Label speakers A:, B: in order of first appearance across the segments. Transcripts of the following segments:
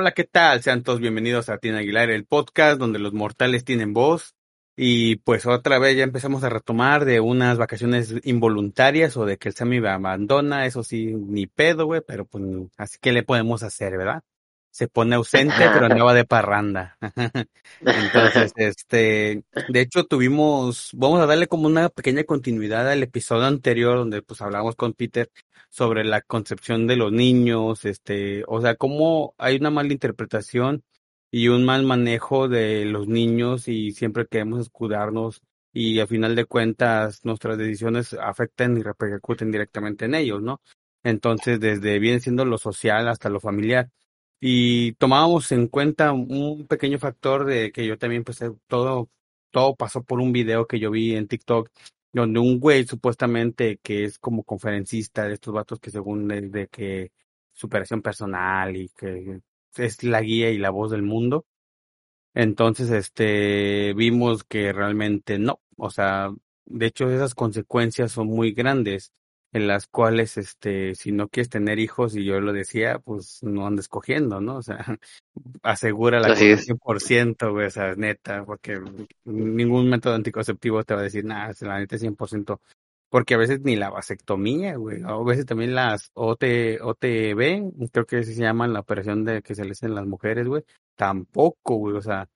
A: Hola, ¿qué tal? Sean todos bienvenidos a Tina Aguilar, el podcast donde los mortales tienen voz. Y pues otra vez ya empezamos a retomar de unas vacaciones involuntarias o de que el Sammy me abandona, eso sí, ni pedo, güey, pero pues así que le podemos hacer, ¿verdad? Se pone ausente, pero andaba de parranda. Entonces, este, de hecho tuvimos, vamos a darle como una pequeña continuidad al episodio anterior donde pues hablamos con Peter sobre la concepción de los niños, este, o sea, cómo hay una mala interpretación y un mal manejo de los niños y siempre queremos escudarnos y al final de cuentas nuestras decisiones afectan y repercuten directamente en ellos, ¿no? Entonces, desde viene siendo lo social hasta lo familiar. Y tomábamos en cuenta un pequeño factor de que yo también, pues, todo, todo pasó por un video que yo vi en TikTok donde un güey supuestamente que es como conferencista de estos vatos que según es de que superación personal y que es la guía y la voz del mundo. Entonces, este, vimos que realmente no, o sea, de hecho esas consecuencias son muy grandes en las cuales, este, si no quieres tener hijos, y yo lo decía, pues no andes cogiendo, ¿no? O sea, asegura la 100%, güey, o sea, neta, porque ningún método anticonceptivo te va a decir, nada, la neta es 100%, porque a veces ni la vasectomía, güey, a veces también las OT, OTB, creo que se llama la operación de que se le hacen las mujeres, güey, tampoco, güey, o sea,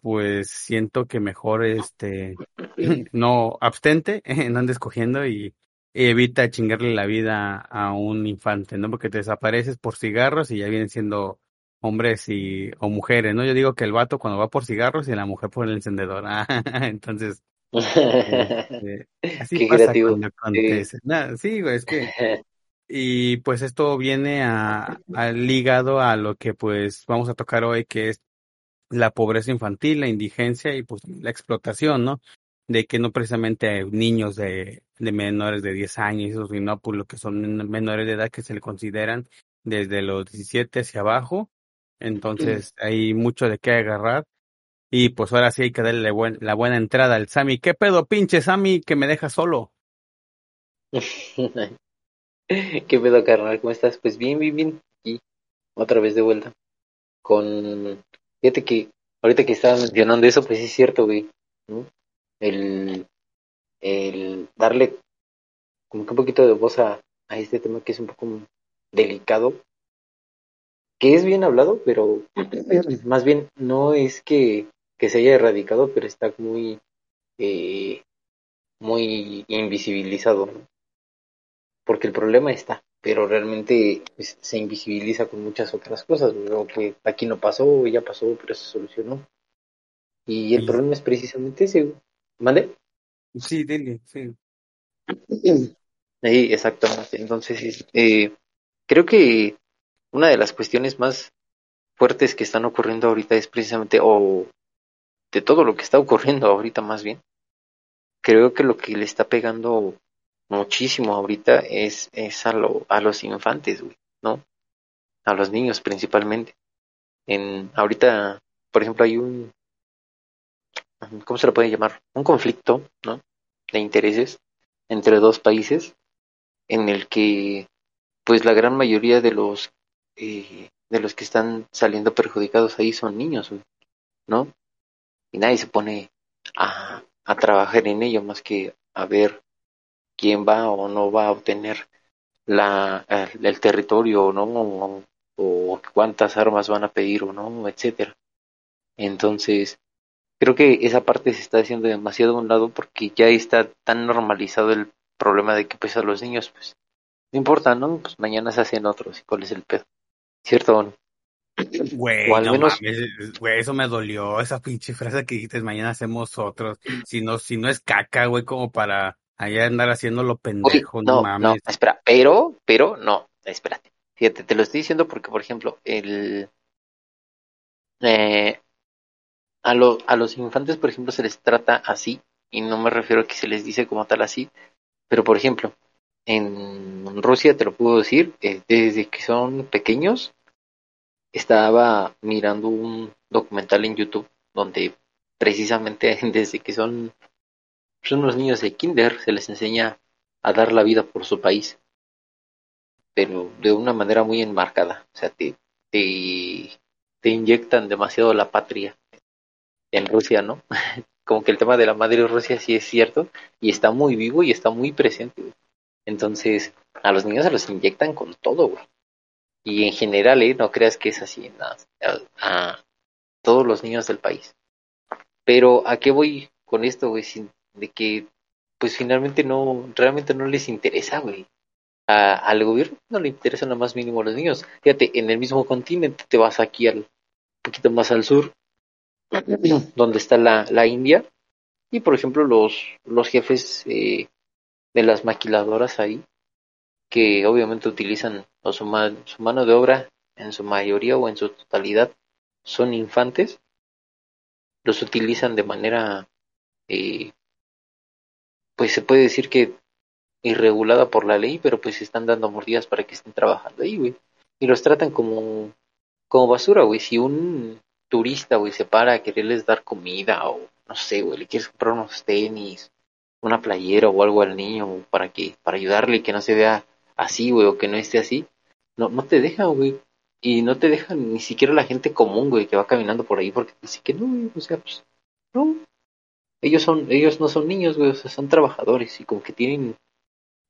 A: pues siento que mejor, este, no, abstente, no andes cogiendo y evita chingarle la vida a un infante, ¿no? Porque te desapareces por cigarros y ya vienen siendo hombres y o mujeres, ¿no? Yo digo que el vato cuando va por cigarros y la mujer por el encendedor. entonces, este, así
B: Qué
A: pasa
B: creativo.
A: cuando acontece. sí, güey, es que y pues esto viene a, a ligado a lo que pues vamos a tocar hoy, que es la pobreza infantil, la indigencia y pues la explotación, ¿no? De que no precisamente niños de, de menores de 10 años, sino por lo que son menores de edad que se le consideran desde los 17 hacia abajo. Entonces hay mucho de qué agarrar. Y pues ahora sí hay que darle la buena entrada al Sammy. ¿Qué pedo, pinche Sammy, que me deja solo?
B: ¿Qué pedo, carnal? ¿Cómo estás? Pues bien, bien, bien. Y otra vez de vuelta. Con. Fíjate que ahorita que estaba mencionando eso, pues es cierto, güey. ¿no? El, el darle como que un poquito de voz a, a este tema que es un poco delicado, que es bien hablado, pero más bien no es que, que se haya erradicado, pero está muy, eh, muy invisibilizado, ¿no? porque el problema está, pero realmente pues, se invisibiliza con muchas otras cosas, lo que aquí no pasó, ya pasó, pero se solucionó. Y el problema es precisamente ese, ¿Mande?
A: Sí, dile, sí.
B: Sí, exactamente. Entonces, eh, creo que una de las cuestiones más fuertes que están ocurriendo ahorita es precisamente, o de todo lo que está ocurriendo ahorita más bien, creo que lo que le está pegando muchísimo ahorita es, es a, lo, a los infantes, güey, ¿no? A los niños principalmente. En, ahorita, por ejemplo, hay un, ¿cómo se lo puede llamar? Un conflicto, ¿no? De intereses entre dos países en el que, pues, la gran mayoría de los eh, de los que están saliendo perjudicados ahí son niños, ¿no? Y nadie se pone a, a trabajar en ello más que a ver quién va o no va a obtener la, el, territorio, ¿no? O, o cuántas armas van a pedir o no, etcétera. Entonces, creo que esa parte se está haciendo demasiado a un lado porque ya está tan normalizado el problema de que pues a los niños pues no importa, ¿no? Pues mañana se hacen otros y cuál es el pedo. ¿Cierto o no?
A: Güey, o al menos... güey, eso me dolió, esa pinche frase que dijiste, mañana hacemos otros. Si no, si no es caca, güey, como para allá andar haciéndolo pendejo,
B: Uy, no,
A: no, mames.
B: No, espera, pero, pero, no, espérate. Fíjate, te lo estoy diciendo porque, por ejemplo, el, eh, a, lo, a los infantes, por ejemplo, se les trata así, y no me refiero a que se les dice como tal así, pero por ejemplo, en Rusia, te lo puedo decir, eh, desde que son pequeños, estaba mirando un documental en YouTube donde precisamente desde que son, son unos niños de kinder se les enseña a dar la vida por su país, pero de una manera muy enmarcada, o sea, te, te te inyectan demasiado la patria en Rusia, ¿no? Como que el tema de la madre Rusia sí es cierto y está muy vivo y está muy presente. Entonces, a los niños se los inyectan con todo, güey. Y en general, ¿eh? No creas que es así. A, todos los niños del país. Pero, ¿a qué voy con esto, güey? De que, pues finalmente no, realmente no les interesa, güey. al gobierno no le interesa lo más mínimo a los niños. Fíjate, en el mismo continente te vas aquí al, poquito más al sur, donde está la, la India, y por ejemplo los, los jefes eh, de las maquiladoras ahí, que obviamente utilizan su, mano de obra en su mayoría o en su totalidad son infantes, los utilizan de manera, eh, pues se puede decir que irregulada por la ley, pero pues están dando mordidas para que estén trabajando ahí, güey. Y los tratan como, como basura, güey. Si un turista, güey, se para a quererles dar comida o no sé, güey, le quieres comprar unos tenis, una playera o algo al niño para que, para ayudarle que no se vea así, güey, o que no esté así, no, no te dejan, güey. Y no te dejan ni siquiera la gente común, güey, que va caminando por ahí, porque dice que no, o sea, pues, no. Ellos son, ellos no son niños, güey, o sea, son trabajadores y como que tienen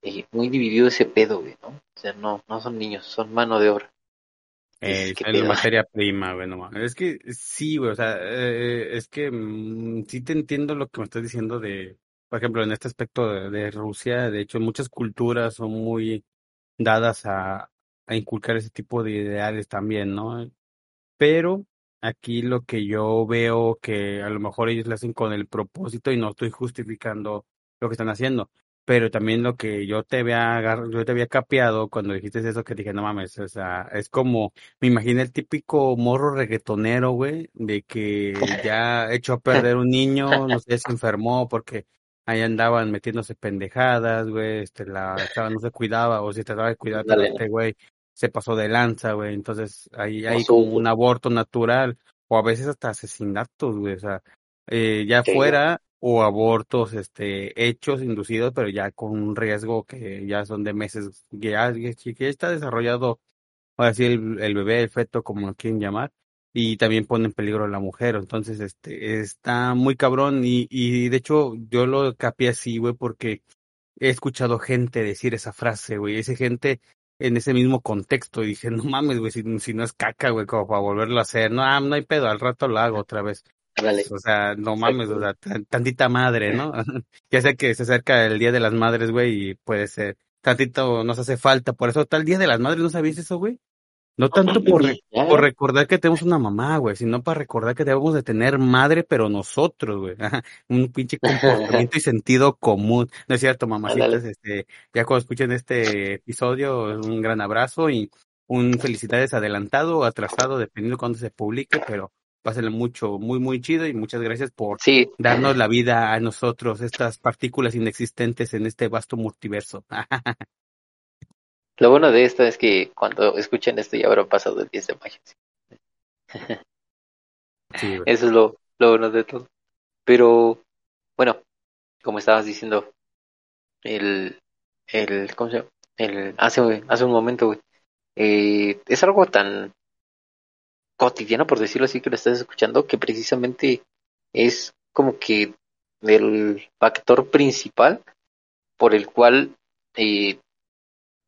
B: eh, muy dividido ese pedo, güey, ¿no? O sea, no, no son niños, son mano de obra.
A: Eh, es la materia prima, güey, no Es que sí, güey, o sea, eh, es que mm, sí te entiendo lo que me estás diciendo de, por ejemplo, en este aspecto de, de Rusia, de hecho, muchas culturas son muy dadas a, a inculcar ese tipo de ideales también, ¿no? Pero aquí lo que yo veo que a lo mejor ellos lo hacen con el propósito y no estoy justificando lo que están haciendo, pero también lo que yo te había yo te había capeado cuando dijiste eso que dije, no mames, o sea, es como, me imaginé el típico morro reggaetonero, güey, de que ya echó a perder un niño, no sé, se enfermó porque ahí andaban metiéndose pendejadas, güey, este, la chava no se cuidaba, o si trataba de cuidar, este güey se pasó de lanza, güey, entonces ahí hay como un aborto natural, o a veces hasta asesinatos, güey, o sea, eh, ya fuera, o abortos, este, hechos, inducidos, pero ya con un riesgo que ya son de meses, que ya, está desarrollado, el, el bebé, el feto, como lo quieren llamar, y también pone en peligro a la mujer. Entonces, este, está muy cabrón y, y de hecho yo lo capié así, güey, porque he escuchado gente decir esa frase, güey, esa gente en ese mismo contexto y dije, no mames, güey, si, si, no es caca, güey, como para volverlo a hacer, no, ah, no hay pedo, al rato lo hago otra vez. O sea, no mames, o sea, tantita madre, ¿no? ya sé que se acerca el Día de las Madres, güey, y puede ser, tantito nos hace falta, por eso tal Día de las Madres, ¿no sabías eso, güey? No tanto por, por recordar que tenemos una mamá, güey, sino para recordar que debemos de tener madre, pero nosotros, güey. Un pinche comportamiento y sentido común. No es cierto, mamacitas, este, ya cuando escuchen este episodio, un gran abrazo y un felicidades adelantado o atrasado, dependiendo cuándo se publique, pero pásenle mucho, muy, muy chido y muchas gracias por darnos la vida a nosotros, estas partículas inexistentes en este vasto multiverso.
B: Lo bueno de esto es que cuando escuchen esto ya habrá pasado el 10 de mayo. Eso es lo, lo bueno de todo. Pero, bueno, como estabas diciendo, el, el, ¿cómo se llama? El, hace, hace un momento, güey, eh, es algo tan cotidiano, por decirlo así, que lo estás escuchando, que precisamente es como que el factor principal por el cual eh,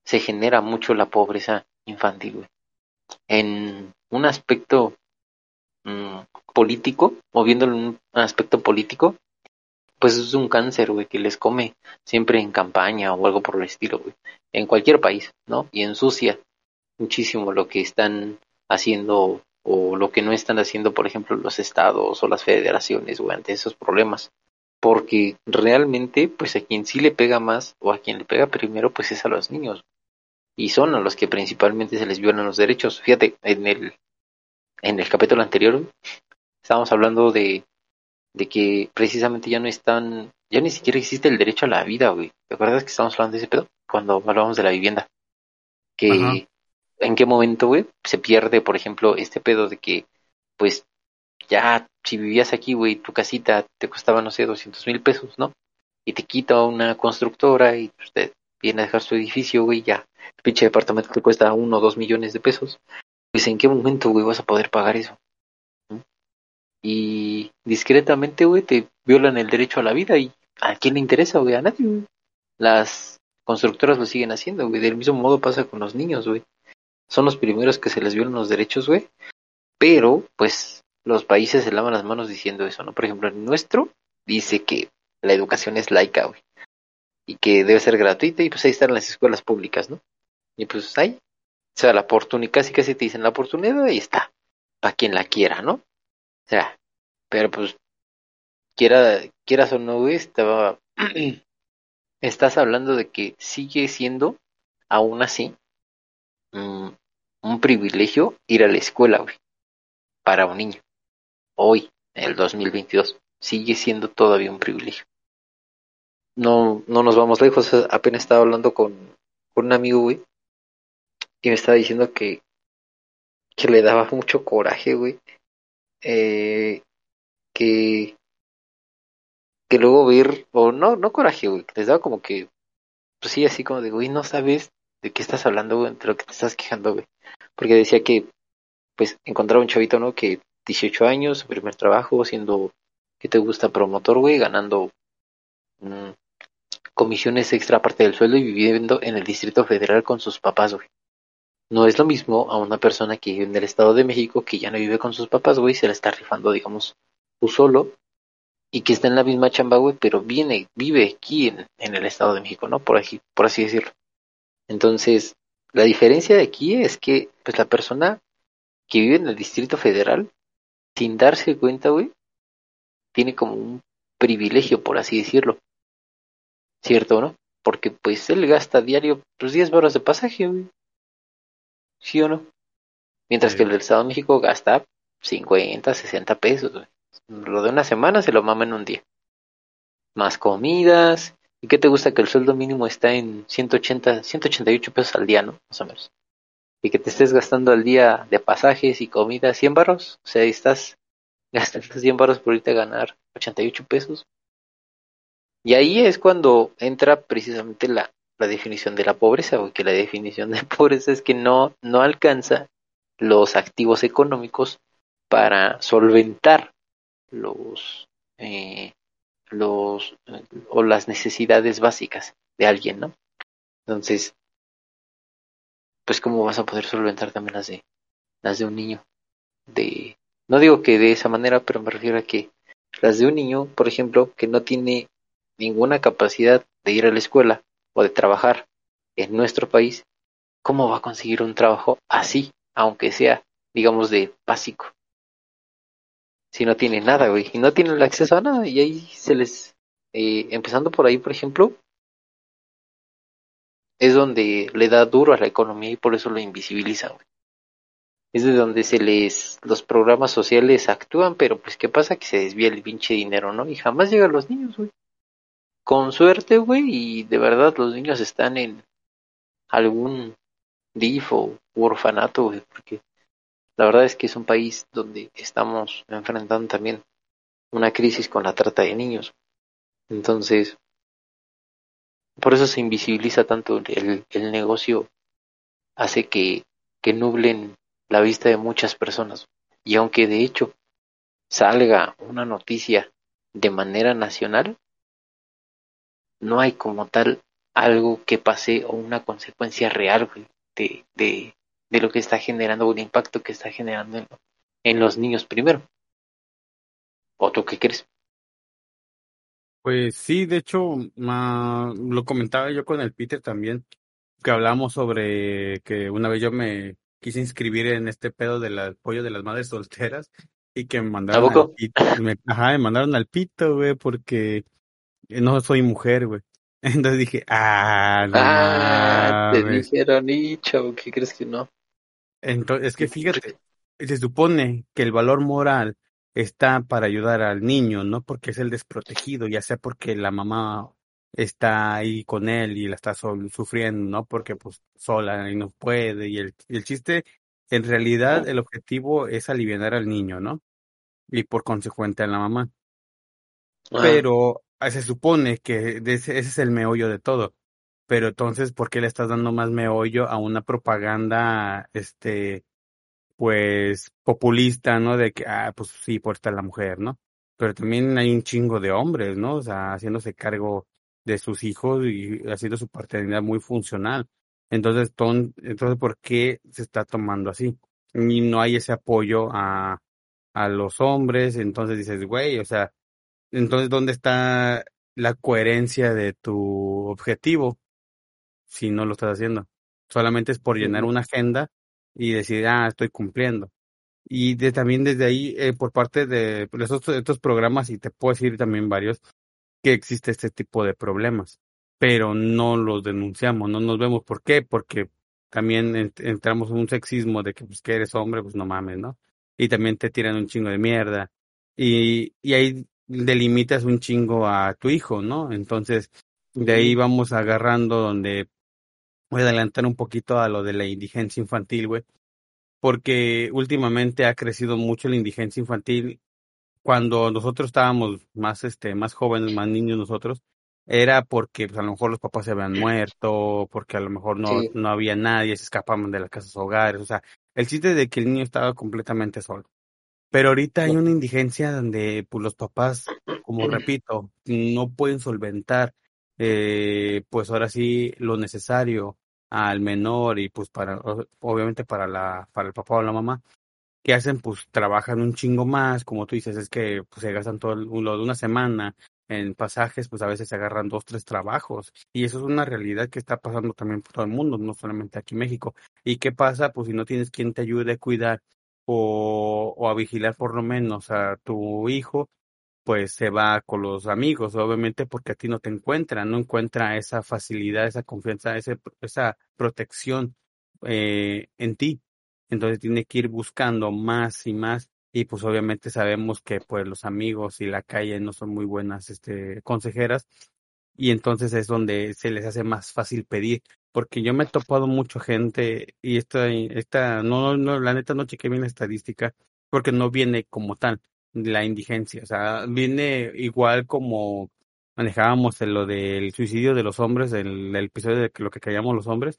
B: se genera mucho la pobreza infantil. En un aspecto mm, político, o viéndolo en un aspecto político, pues es un cáncer, güey, que les come siempre en campaña o algo por el estilo. En cualquier país, ¿no? Y ensucia muchísimo lo que están haciendo o lo que no están haciendo, por ejemplo, los estados o las federaciones, güey, ante esos problemas. Porque realmente, pues a quien sí le pega más o a quien le pega primero, pues es a los niños y son a los que principalmente se les violan los derechos. Fíjate, en el, en el capítulo anterior estábamos hablando de, de que precisamente ya no están, ya ni siquiera existe el derecho a la vida, güey. ¿Te acuerdas que estábamos hablando de ese pedo? Cuando hablábamos de la vivienda. Que en qué momento, güey, se pierde, por ejemplo, este pedo de que, pues, ya si vivías aquí, güey, tu casita te costaba, no sé, 200 mil pesos, ¿no? Y te quita una constructora y usted viene a dejar su edificio, güey, ya. El pinche departamento te cuesta uno o dos millones de pesos. pues en qué momento, güey, vas a poder pagar eso. Y discretamente, güey, te violan el derecho a la vida y ¿a quién le interesa, güey? A nadie, güey. Las constructoras lo siguen haciendo, güey. Del mismo modo pasa con los niños, güey. Son los primeros que se les violan los derechos, güey. Pero, pues, los países se lavan las manos diciendo eso, ¿no? Por ejemplo, el nuestro dice que la educación es laica, güey. Y que debe ser gratuita y pues ahí están las escuelas públicas, ¿no? Y pues ahí, o sea, la oportunidad, casi casi te dicen la oportunidad, ahí está. Para quien la quiera, ¿no? O sea, pero pues, quiera, quieras o no, güey, estaba, estás hablando de que sigue siendo, aún así, un privilegio ir a la escuela, güey, para un niño. Hoy, en el 2022, sigue siendo todavía un privilegio. No, no nos vamos lejos, apenas estaba hablando con, un amigo, güey, y me estaba diciendo que, que le daba mucho coraje, güey, eh, que que luego ver, o no, no coraje, güey, les daba como que, pues sí, así como de, güey, no sabes de qué estás hablando, güey, de lo que te estás quejando, güey. Porque decía que, pues, encontraba un chavito, ¿no? Que 18 años, su primer trabajo, siendo, que te gusta? Promotor, güey, ganando mm, comisiones extra aparte del sueldo y viviendo en el Distrito Federal con sus papás, güey. No es lo mismo a una persona que vive en el Estado de México que ya no vive con sus papás, güey, se la está rifando, digamos, tú solo y que está en la misma chamba, güey, pero viene, vive aquí en, en el Estado de México, ¿no? Por, aquí, por así decirlo. Entonces, la diferencia de aquí es que, pues, la persona que vive en el Distrito Federal, sin darse cuenta, güey, tiene como un privilegio, por así decirlo. ¿Cierto, no? Porque, pues, él gasta diario, pues, 10 barras de pasaje, güey. ¿Sí o no? Mientras que el del Estado de México gasta 50, 60 pesos, güey. Lo de una semana se lo mama en un día. Más comidas. ¿Y qué te gusta que el sueldo mínimo está en 180, 188 pesos al día, ¿no? Más o menos. Y que te estés gastando al día de pasajes y comida 100 barros. O sea, estás gastando 100 barros por irte a ganar 88 pesos. Y ahí es cuando entra precisamente la, la definición de la pobreza, porque la definición de pobreza es que no, no alcanza los activos económicos para solventar los, eh, los o las necesidades básicas de alguien, ¿no? Entonces, pues cómo vas a poder solventar también las de las de un niño. De no digo que de esa manera, pero me refiero a que las de un niño, por ejemplo, que no tiene ninguna capacidad de ir a la escuela o de trabajar en nuestro país, ¿cómo va a conseguir un trabajo así, aunque sea, digamos, de básico? Si no tiene nada, güey, y no tienen acceso a nada, y ahí se les, eh, empezando por ahí, por ejemplo, es donde le da duro a la economía y por eso lo invisibilizan, güey. Es de donde se les, los programas sociales actúan, pero pues qué pasa que se desvía el pinche dinero, ¿no? Y jamás llegan los niños, güey. Con suerte, güey, y de verdad los niños están en algún DIF o orfanato, güey, porque la verdad es que es un país donde estamos enfrentando también una crisis con la trata de niños. Entonces, por eso se invisibiliza tanto el, negocio, hace que, que nublen la vista de muchas personas. Y aunque de hecho salga una noticia de manera nacional, no hay como tal algo que pase o una consecuencia real de, de, de lo que está generando, un impacto que está generando en, los niños primero. ¿O tú qué crees?
A: Pues sí, de hecho, lo comentaba yo con el Peter también, que hablamos sobre que una vez yo me quise inscribir en este pedo del apoyo de las madres solteras y que me mandaron al pito, me, ajá, me mandaron al pito, güey, porque no soy mujer, güey. Entonces dije, ah, no
B: ah, te dijeron, nicho, ¿qué crees que no?
A: Entonces, es que fíjate, se supone que el valor moral está para ayudar al niño, no porque es el desprotegido, ya sea porque la mamá está ahí con él y la está sufriendo, ¿no? Porque pues sola y no puede. Y el, el chiste, en realidad, el objetivo es aliviar al niño, ¿no? Y por consecuente a la mamá. Pero ah, se supone que ese es el meollo de todo pero entonces, ¿por qué le estás dando más meollo a una propaganda, este, pues populista, ¿no? De que, ah, pues sí, por estar la mujer, ¿no? Pero también hay un chingo de hombres, ¿no? O sea, haciéndose cargo de sus hijos y haciendo su paternidad muy funcional. Entonces, ton, entonces, ¿por qué se está tomando así? Y no hay ese apoyo a, a los hombres, entonces dices, güey, o sea, entonces, ¿dónde está la coherencia de tu objetivo si no lo estás haciendo? Solamente es por llenar una agenda y decir, ah, estoy cumpliendo. Y de, también desde ahí, eh, por parte de pues, estos, estos programas, y te puedo decir también varios, que existe este tipo de problemas, pero no los denunciamos, no nos vemos. ¿Por qué? Porque también entramos en un sexismo de que, pues, que eres hombre, pues no mames, ¿no? Y también te tiran un chingo de mierda. Y, y ahí delimitas un chingo a tu hijo, ¿no? Entonces, de ahí vamos agarrando donde voy a adelantar un poquito a lo de la indigencia infantil, güey. Porque últimamente ha crecido mucho la indigencia infantil. Cuando nosotros estábamos más, este, más jóvenes, más niños nosotros, era porque pues, a lo mejor los papás se habían muerto, porque a lo mejor no, no había nadie, se escapaban de las casas hogares, o sea, el chiste de que el niño estaba completamente solo. Pero ahorita hay una indigencia donde pues, los papás, como repito, no pueden solventar, eh, pues ahora sí, lo necesario al menor y pues para, obviamente para la, para el papá o la mamá, que hacen? Pues trabajan un chingo más, como tú dices, es que pues se gastan todo lo de una semana en pasajes, pues a veces se agarran dos, tres trabajos. Y eso es una realidad que está pasando también por todo el mundo, no solamente aquí en México. ¿Y qué pasa? Pues si no tienes quien te ayude a cuidar o, o a vigilar por lo menos a tu hijo, pues se va con los amigos, obviamente porque a ti no te encuentra, no encuentra esa facilidad, esa confianza, esa protección eh, en ti. Entonces tiene que ir buscando más y más y pues obviamente sabemos que pues los amigos y la calle no son muy buenas este consejeras y entonces es donde se les hace más fácil pedir porque yo me he topado mucho gente y esta, esta no, no, la neta no chequé bien la estadística porque no viene como tal la indigencia, o sea, viene igual como manejábamos en lo del suicidio de los hombres, el, el episodio de lo que callamos los hombres,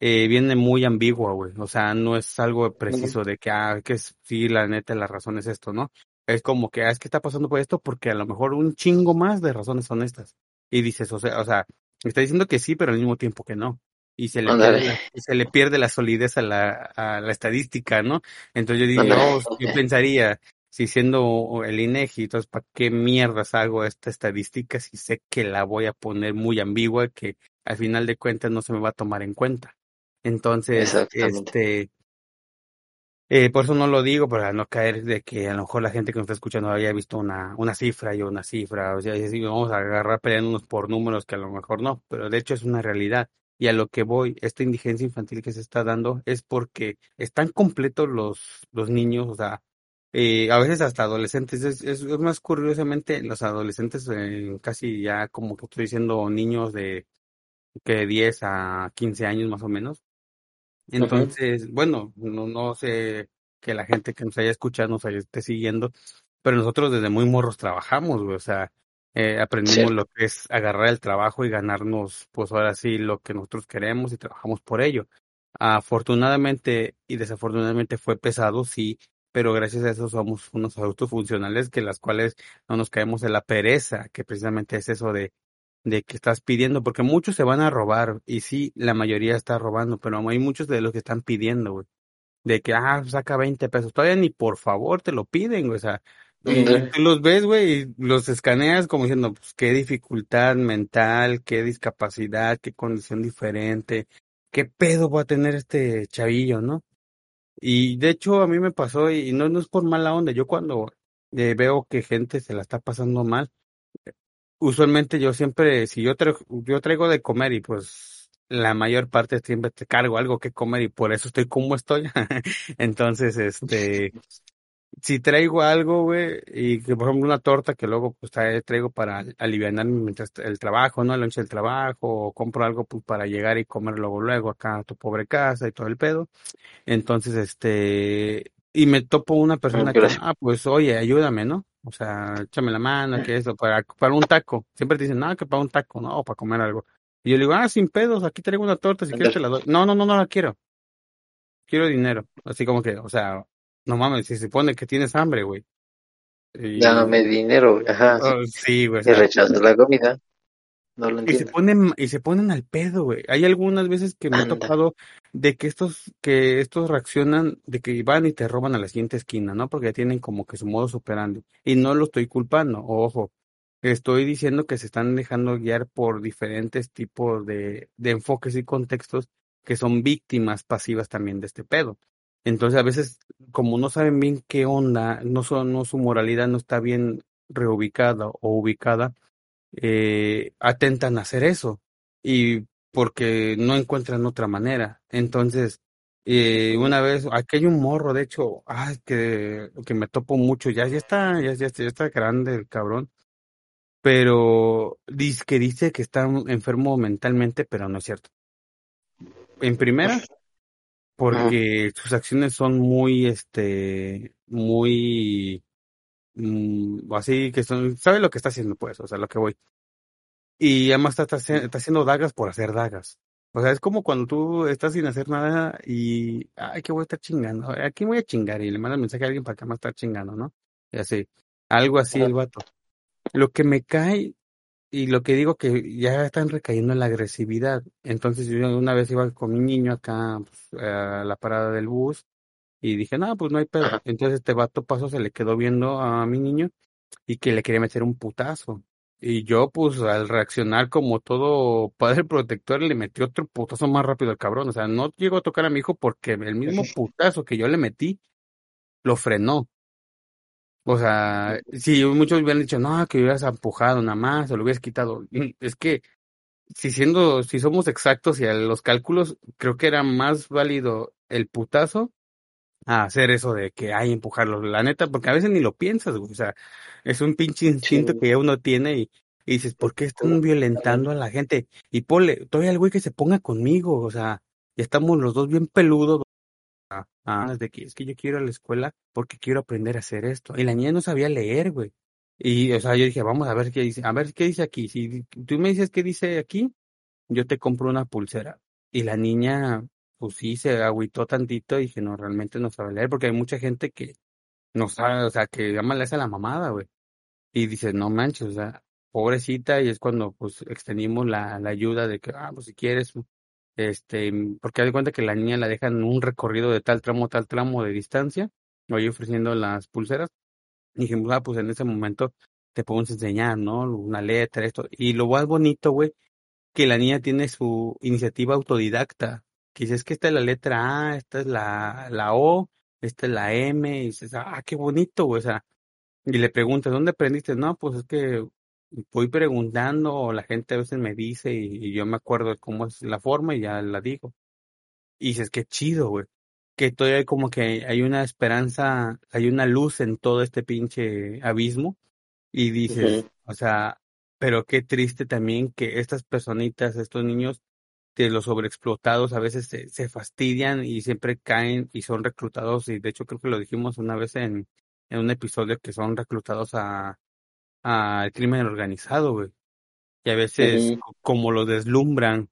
A: eh, viene muy ambigua, güey, o sea, no es algo preciso de que, ah, que sí, la neta, la razón es esto, ¿no? Es como que, ah, es que está pasando por esto porque a lo mejor un chingo más de razones son estas. Y dices, o sea, o sea, está diciendo que sí, pero al mismo tiempo que no y se le, pierde, se le pierde la solidez a la, a la estadística, ¿no? Entonces yo digo, oh, yo pensaría, si siendo el INEGI, entonces, ¿para qué mierdas hago esta estadística si sé que la voy a poner muy ambigua, que al final de cuentas no se me va a tomar en cuenta? Entonces, este, eh, por eso no lo digo, para no caer de que a lo mejor la gente que nos está escuchando haya visto una, una cifra y una cifra, o sea, vamos a agarrar peleándonos por números que a lo mejor no, pero de hecho es una realidad y a lo que voy, esta indigencia infantil que se está dando es porque están completos los, los niños, o sea, eh, a veces hasta adolescentes, es, es, más curiosamente los adolescentes eh, casi ya como que estoy diciendo niños de que 10 a 15 años más o menos. Entonces, bueno, no, no sé que la gente que nos haya escuchado nos esté siguiendo, pero nosotros desde muy morros trabajamos, o sea, eh, aprendimos lo que es agarrar el trabajo y ganarnos, pues ahora sí, lo que nosotros queremos y trabajamos por ello. Afortunadamente y desafortunadamente fue pesado, sí, pero gracias a eso somos unos adultos funcionales que las cuales no nos caemos en la pereza, que precisamente es eso de, de que estás pidiendo, porque muchos se van a robar, y sí, la mayoría está robando, pero hay muchos de los que están pidiendo, güey. De que, ah, saca 20 pesos. Todavía ni por favor te lo piden, güey. O sea, y tú los ves, güey, y los escaneas como diciendo, pues qué dificultad mental, qué discapacidad, qué condición diferente, qué pedo va a tener este chavillo, ¿no? Y de hecho a mí me pasó, y no, no es por mala onda, yo cuando eh, veo que gente se la está pasando mal, usualmente yo siempre, si yo traigo, yo traigo de comer y pues la mayor parte siempre te cargo algo que comer y por eso estoy como estoy. Entonces, este, si traigo algo, güey, y que por ejemplo una torta que luego pues traigo para aliviar mientras el trabajo, ¿no? El lunch del trabajo, o compro algo pues para llegar y comer luego, luego acá a tu pobre casa y todo el pedo. Entonces, este, y me topo una persona que, ah, pues oye, ayúdame, ¿no? O sea, échame la mano, que eso, para, para un taco. Siempre te dicen, no, que para un taco, no, o para comer algo. Y yo le digo, ah, sin pedos, aquí traigo una torta, si quieres te la doy. No, no, no, no la quiero. quiero dinero. Así como que, o sea, no mames, si se pone que tienes hambre, güey. Y-
B: Dame dinero, ajá.
A: Oh, sí, güey.
B: Y rechazas la comida. No lo
A: Y se ponen, y se ponen al pedo, güey. Hay algunas veces que me ha
B: Anda.
A: tocado de que estos, que estos reaccionan, de que van y te roban a la siguiente esquina, ¿no? Porque ya tienen como que su modo superando. Y no lo estoy culpando, ojo. Estoy diciendo que se están dejando guiar por diferentes tipos de, de enfoques y contextos que son víctimas pasivas también de este pedo. Entonces, a veces, como no saben bien qué onda, no son, no su moralidad no está bien reubicada o ubicada, eh, atentan a hacer eso y porque no encuentran otra manera. Entonces, eh, una vez, aquí hay un morro, de hecho, ay, que, que me topo mucho, ya, ya está, ya, ya, ya está grande el cabrón, pero dice que dice que está enfermo mentalmente, pero no es cierto. En primera, porque sus acciones son muy, este, muy, mm, así que son, sabe lo que está haciendo, pues, o sea, lo que voy. Y además está, está, haci- está haciendo dagas por hacer dagas. O sea, es como cuando tú estás sin hacer nada y, ay, que voy a estar chingando. Aquí voy a chingar y le mandas mensaje a alguien para que me estar chingando, ¿no? Y así, algo así el vato. Lo que me cae y lo que digo que ya están recayendo en la agresividad. Entonces yo una vez iba con mi niño acá pues, a la parada del bus y dije, no, pues no hay pedo. Entonces este vato paso se le quedó viendo a mi niño y que le quería meter un putazo. Y yo, pues, al reaccionar como todo padre protector, le metí otro putazo más rápido al cabrón. O sea, no llegó a tocar a mi hijo porque el mismo putazo que yo le metí lo frenó. O sea, si muchos hubieran dicho, no, que hubieras empujado nada más, o lo hubieras quitado. Es que, si siendo, si somos exactos y a los cálculos, creo que era más válido el putazo a hacer eso de que hay empujarlo, la neta, porque a veces ni lo piensas, güey, o sea, es un pinche instinto
B: Sí.
A: que ya uno tiene y, y dices, ¿por qué están violentando a la gente? Y ponle, todavía el güey que se ponga conmigo, o sea, ya estamos los dos bien peludos, ah, ah, de que es que yo quiero a la escuela porque quiero aprender a hacer esto, y la niña no sabía leer, güey, y, o sea, yo dije, vamos a ver qué dice, a ver qué dice aquí, si tú me dices qué dice aquí, yo te compro una pulsera, y la niña pues sí, se agüitó tantito y dije, no, realmente no sabe leer, porque hay mucha gente que no sabe, o sea, que llama le hace la mamada, güey. Y dices, no manches, o sea, pobrecita, y es cuando pues extendimos la, la ayuda de que, ah, pues si quieres, este, porque haz de cuenta que la niña la dejan un recorrido de tal tramo, tal tramo de distancia, voy ofreciendo las pulseras, y dijimos, ah, pues en ese momento te podemos enseñar, ¿no? Una letra, esto, y lo más bonito, güey, que la niña tiene su iniciativa autodidacta, que que esta es la letra A, esta es la, la O, esta es la M, y dices, ah, qué bonito, güey, o sea, y le preguntas, ¿dónde aprendiste? No, pues es que voy preguntando, o la gente a veces me dice, y, y yo me acuerdo de cómo es la forma y ya la digo. Y dices, qué chido, güey, que todavía hay como que hay una esperanza, hay una luz en todo este pinche abismo, y dices,
B: Ujú.
A: o sea, pero qué triste también que estas personitas, estos niños, de los sobreexplotados, a veces se, se fastidian y siempre caen y son reclutados, y de hecho creo que lo dijimos una vez en, en un episodio que son reclutados a al crimen organizado, güey. Y a veces como lo deslumbran.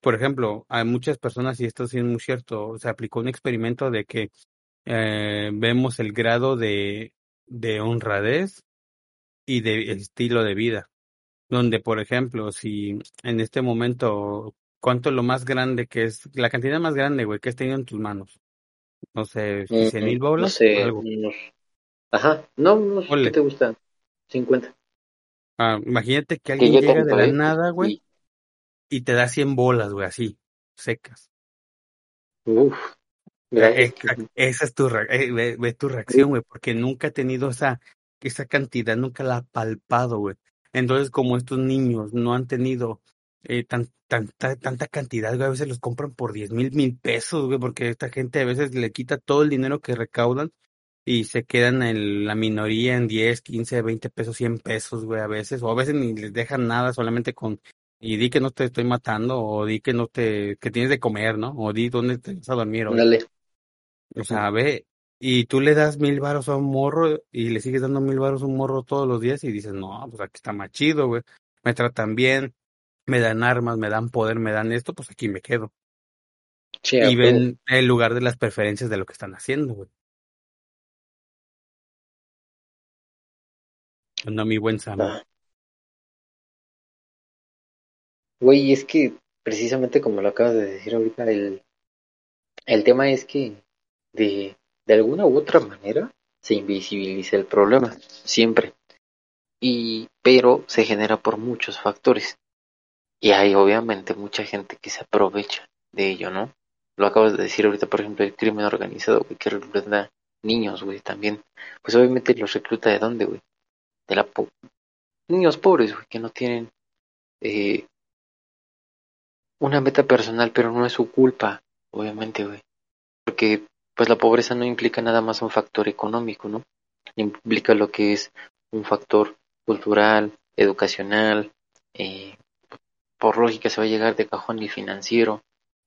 A: Por ejemplo, hay muchas personas, y esto sí es muy cierto, se aplicó un experimento de que eh, vemos el grado de, de honradez y de estilo de vida. Donde, por ejemplo, si en este momento, ¿cuánto es lo más grande que es, la cantidad más grande, güey, que has tenido en tus manos? No sé, si cien mil
B: Mm, No
A: bolas,
B: sé,
A: algo.
B: Ajá, no, unos, ¿qué
A: Ponle.
B: te gusta? 50.
A: Ah, imagínate que alguien llega de la
B: ¿eh?
A: nada, güey,
B: Y,
A: y te da 100 bolas, güey, así, secas.
B: uff,
A: Eh,
B: gracias.
A: exact- esa es tu, re- eh, ve, ve tu reacción, güey, porque nunca he tenido esa, esa cantidad, nunca la he palpado, güey. Entonces, como estos niños no han tenido eh, tan, tanta, tanta cantidad, güey, a veces los compran por 10 mil, mil pesos, güey, porque esta gente a veces le quita todo el dinero que recaudan y se quedan en la minoría en 10, 15, 20 pesos, 100 pesos, güey, a veces, o a veces ni les dejan nada, solamente con, y di que no te estoy matando, o di que no te, que tienes de comer, ¿no? O di dónde te vas a dormir hoy.
B: Dale.
A: O sea, ve, y tú le das mil varos a un morro y le sigues dando mil varos a un morro todos los días y dices, no, pues aquí está más chido, güey. Me tratan bien, me dan armas, me dan poder, me dan esto, pues aquí me quedo. y ven el lugar de las preferencias de lo que están haciendo, güey. No, mi buen Sam. Ah.
B: Güey, es que precisamente como lo acabas de decir ahorita, el, el tema es que de, de alguna u otra manera se invisibiliza el problema, siempre. Y, pero se genera por muchos factores. Y hay obviamente mucha gente que se aprovecha de ello, ¿no? Lo acabas de decir ahorita, por ejemplo, el crimen organizado, güey, que recluta niños, güey, también. Pues obviamente los recluta de dónde, güey? De la po niños pobres, que no tienen eh, una meta personal, pero no es su culpa, obviamente. Porque pues la pobreza no implica nada más un factor económico, ¿no? Implica lo que es un factor cultural, educacional, eh, por lógica se va a llegar de cajón y financiero,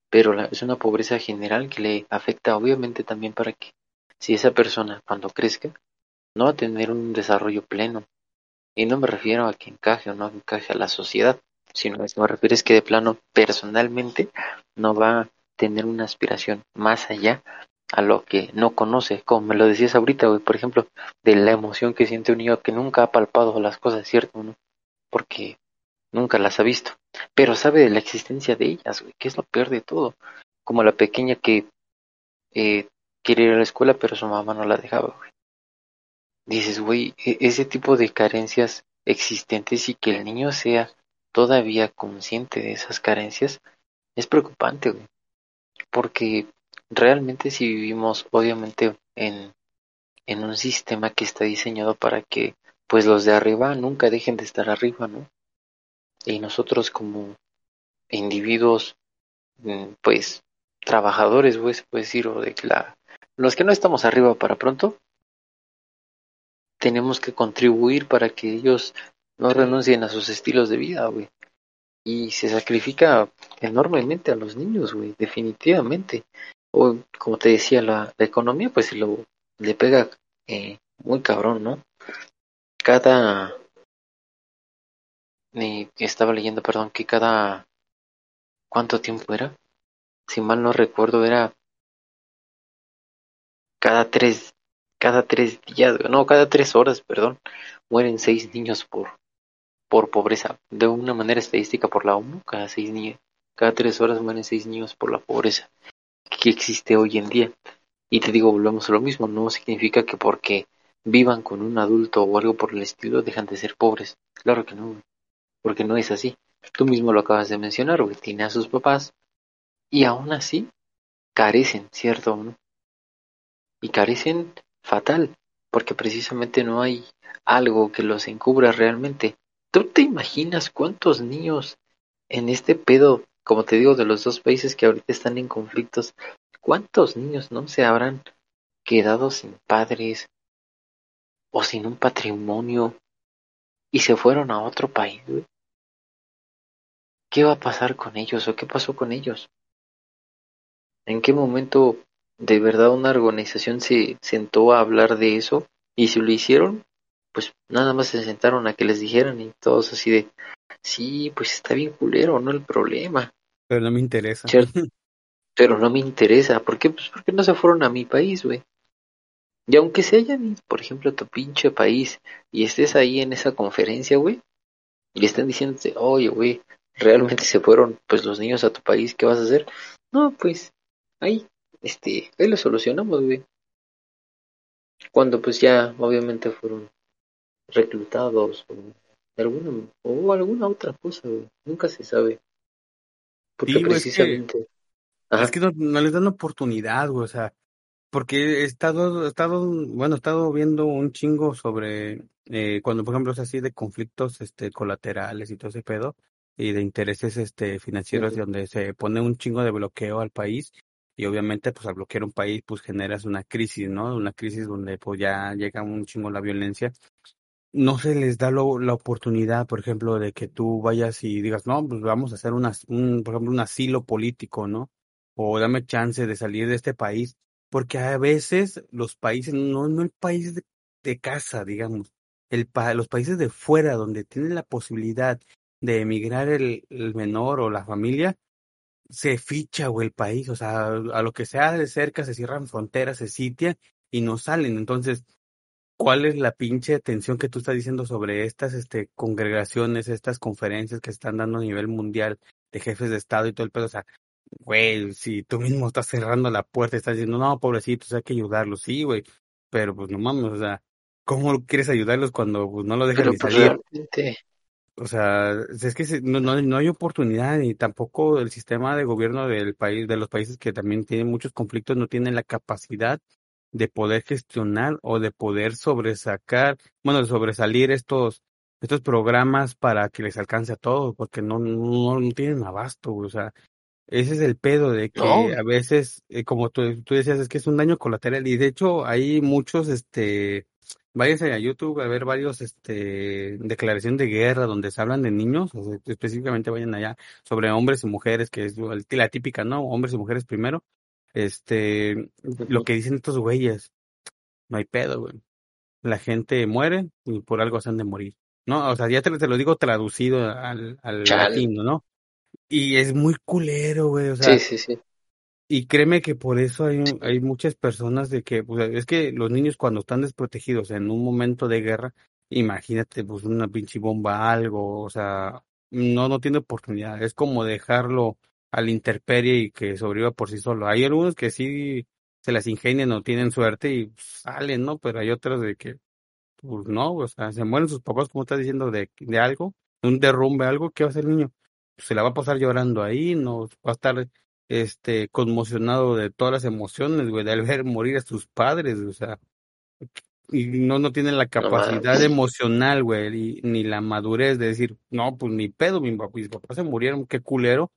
B: pero es una pobreza general que le afecta obviamente también para que si esa persona cuando crezca no va a tener un desarrollo pleno. Y no me refiero a que encaje o no encaje a la sociedad, sino a que me refiero es que de plano personalmente no va a tener una aspiración más allá a lo que no conoce, como me lo decías ahorita, güey, por ejemplo, de la emoción que siente un niño que nunca ha palpado las cosas, ¿cierto? ¿no? Porque nunca las ha visto, pero sabe de la existencia de ellas, güey, que es lo peor de todo. Como la pequeña que eh, quiere ir a la escuela, pero su mamá no la dejaba, güey. Dices, güey, e-, ese tipo de carencias existentes y que el niño sea todavía consciente de esas carencias es preocupante, güey. Porque realmente si vivimos obviamente en, en un sistema que está diseñado para que pues los de arriba nunca dejen de estar arriba, ¿no? Y nosotros como individuos mm, pues trabajadores, güey, se puede decir, o de la los que no estamos arriba para pronto, tenemos que contribuir para que ellos no renuncien a sus estilos de vida, güey. Y se sacrifica enormemente a los niños, güey, definitivamente o como te decía, la, economía pues lo, le pega eh, muy cabrón, ¿no? Cada... Eh, estaba leyendo, perdón, que cada... ¿Cuánto tiempo era? Si mal no recuerdo, era cada tres, cada tres días, no, cada tres horas, perdón, mueren seis niños por, por pobreza. De una manera estadística por la ONU, cada seis niños, cada tres horas mueren seis niños por la pobreza que existe hoy en día. Y te digo, volvemos a lo mismo, no significa que porque vivan con un adulto o algo por el estilo dejan de ser pobres. Claro que no, porque no es así. Tú mismo lo acabas de mencionar, güey, tiene a sus papás y aún así carecen, ¿cierto? ¿no? Y carecen fatal, porque precisamente no hay algo que los encubra realmente. ¿Tú te imaginas cuántos niños en este pedo como te digo, de los dos países que ahorita están en conflictos, ¿cuántos niños no se habrán quedado sin padres o sin un patrimonio y se fueron a otro país? ¿Qué va a pasar con ellos o qué pasó con ellos? ¿En qué momento de verdad una organización se sentó a hablar de eso? Y si lo hicieron, pues nada más se sentaron a que les dijeran y todos así de, sí, pues está bien culero, no el problema.
A: Pero no me interesa.
B: Pero no me interesa. ¿Por qué? Pues porque no se fueron a mi país, güey. Y aunque se hayan por ejemplo, a tu pinche país y estés ahí en esa conferencia, güey, y están diciéndote, oye, güey, realmente se fueron pues los niños a tu país, ¿qué vas a hacer? No, pues ahí, este, ahí lo solucionamos, güey. Cuando pues ya obviamente fueron reclutados o alguna o alguna otra cosa, güey. Nunca se sabe.
A: Porque precisamente... Es que, no, les dan oportunidad, güey, o sea, porque he estado, he estado, bueno, he estado viendo un chingo sobre eh, cuando, por ejemplo, es así de conflictos este, colaterales y todo ese pedo, y de intereses este, financieros, donde se pone un chingo de bloqueo al país, y obviamente, pues al bloquear un país, pues generas una crisis, ¿no? Una crisis donde pues ya llega un chingo la violencia, no se les da la oportunidad, por ejemplo, de que tú vayas y digas, no, pues vamos a hacer una, un, por ejemplo, un asilo político, ¿no? O dame chance de salir de este país, porque a veces los países, no, no el país de, casa, digamos, el los países de fuera donde tienen la posibilidad de emigrar el menor o la familia, se ficha, güey, el país, o sea, a lo que sea de cerca se cierran fronteras, se sitia y no salen. Entonces, ¿cuál es la pinche atención que tú estás diciendo sobre estas este, congregaciones, estas conferencias que están dando a nivel mundial de jefes de Estado y todo el pedo? O sea, güey, si tú mismo estás cerrando la puerta y estás diciendo, no, pobrecitos, hay que ayudarlos, sí, güey, pero pues no mames, o sea, ¿cómo quieres ayudarlos cuando pues, no lo dejan
B: Pero pues
A: salir?
B: realmente,
A: O sea, es que no, no, no hay oportunidad y tampoco el sistema de gobierno del país, de los países que también tienen muchos conflictos, no tienen la capacidad de poder gestionar o de poder sobresacar, bueno, de sobresalir estos, estos programas para que les alcance a todos, porque no, no, no tienen abasto. O sea, ese es el pedo de
B: no,
A: que a veces, eh, como tú, tú decías, es que es un daño colateral y de hecho hay muchos, este, váyanse a YouTube a ver varios, este, declaración de guerra donde se hablan de niños, o sea, específicamente vayan allá sobre hombres y mujeres, que es la típica, ¿no? Hombres y mujeres primero. Este, lo que dicen estos güeyes, no hay pedo, güey. La gente muere y por algo se han de morir. No, o sea, ya te, te lo digo traducido al, al
B: chale,
A: latino, ¿no? Y es muy culero, güey, o
B: sí,
A: sea,
B: sí, sí,
A: y créeme que por eso hay, hay muchas personas de que, pues, es que los niños cuando están desprotegidos en un momento de guerra, imagínate, pues, una pinche bomba, algo, o sea, no, no tiene oportunidad. Es como dejarlo a la intemperie y que sobreviva por sí solo. Hay algunos que sí se las ingenian o tienen suerte y salen, ¿no? Pero hay otros de que, pues, no, o sea, se mueren sus papás, como estás diciendo, de, de algo, un derrumbe, algo, ¿qué va a hacer el niño? Pues, se la va a pasar llorando ahí, no va a estar este, conmocionado de todas las emociones, güey, de al ver morir a sus padres, o sea, y no, no tienen la capacidad emocional, güey, y- ni la madurez de decir, no, pues ni pedo, mis papás se murieron, qué culero,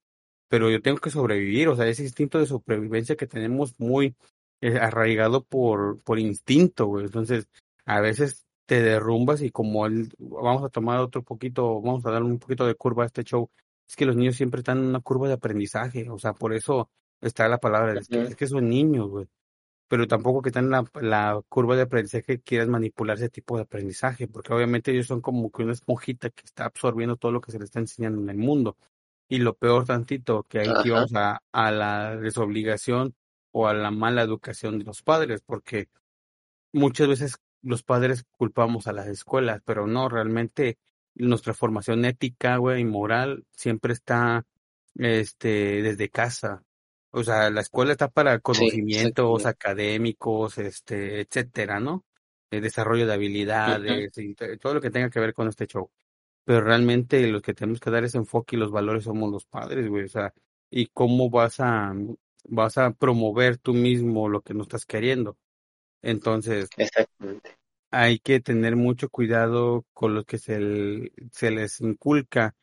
A: pero yo tengo que sobrevivir, o sea, ese instinto de supervivencia que tenemos muy eh, arraigado por, por instinto, güey, entonces, a veces te derrumbas y como el, vamos a tomar otro poquito, vamos a dar un poquito de curva a este show, es que los niños siempre están en una curva de aprendizaje, o sea, por eso está la palabra, es que, es. que son niños, güey. Pero tampoco que están en la, la curva de aprendizaje quieras manipular ese tipo de aprendizaje, porque obviamente ellos son como que una esponjita que está absorbiendo todo lo que se le está enseñando en el mundo. Y lo peor tantito, que ahí a, a la desobligación o a la mala educación de los padres, porque muchas veces los padres culpamos a las escuelas, pero no, realmente nuestra formación ética, güey, y moral siempre está, este, desde casa. O sea, la escuela está para conocimientos académicos, este, etcétera, ¿no? El desarrollo de habilidades y todo lo que tenga que ver con este show. Pero realmente los que tenemos que dar ese enfoque y los valores somos los padres, güey. O sea, y cómo vas a, vas a promover tú mismo lo que no estás queriendo. Entonces,
B: exactamente,
A: hay que tener mucho cuidado con lo que se, se les inculca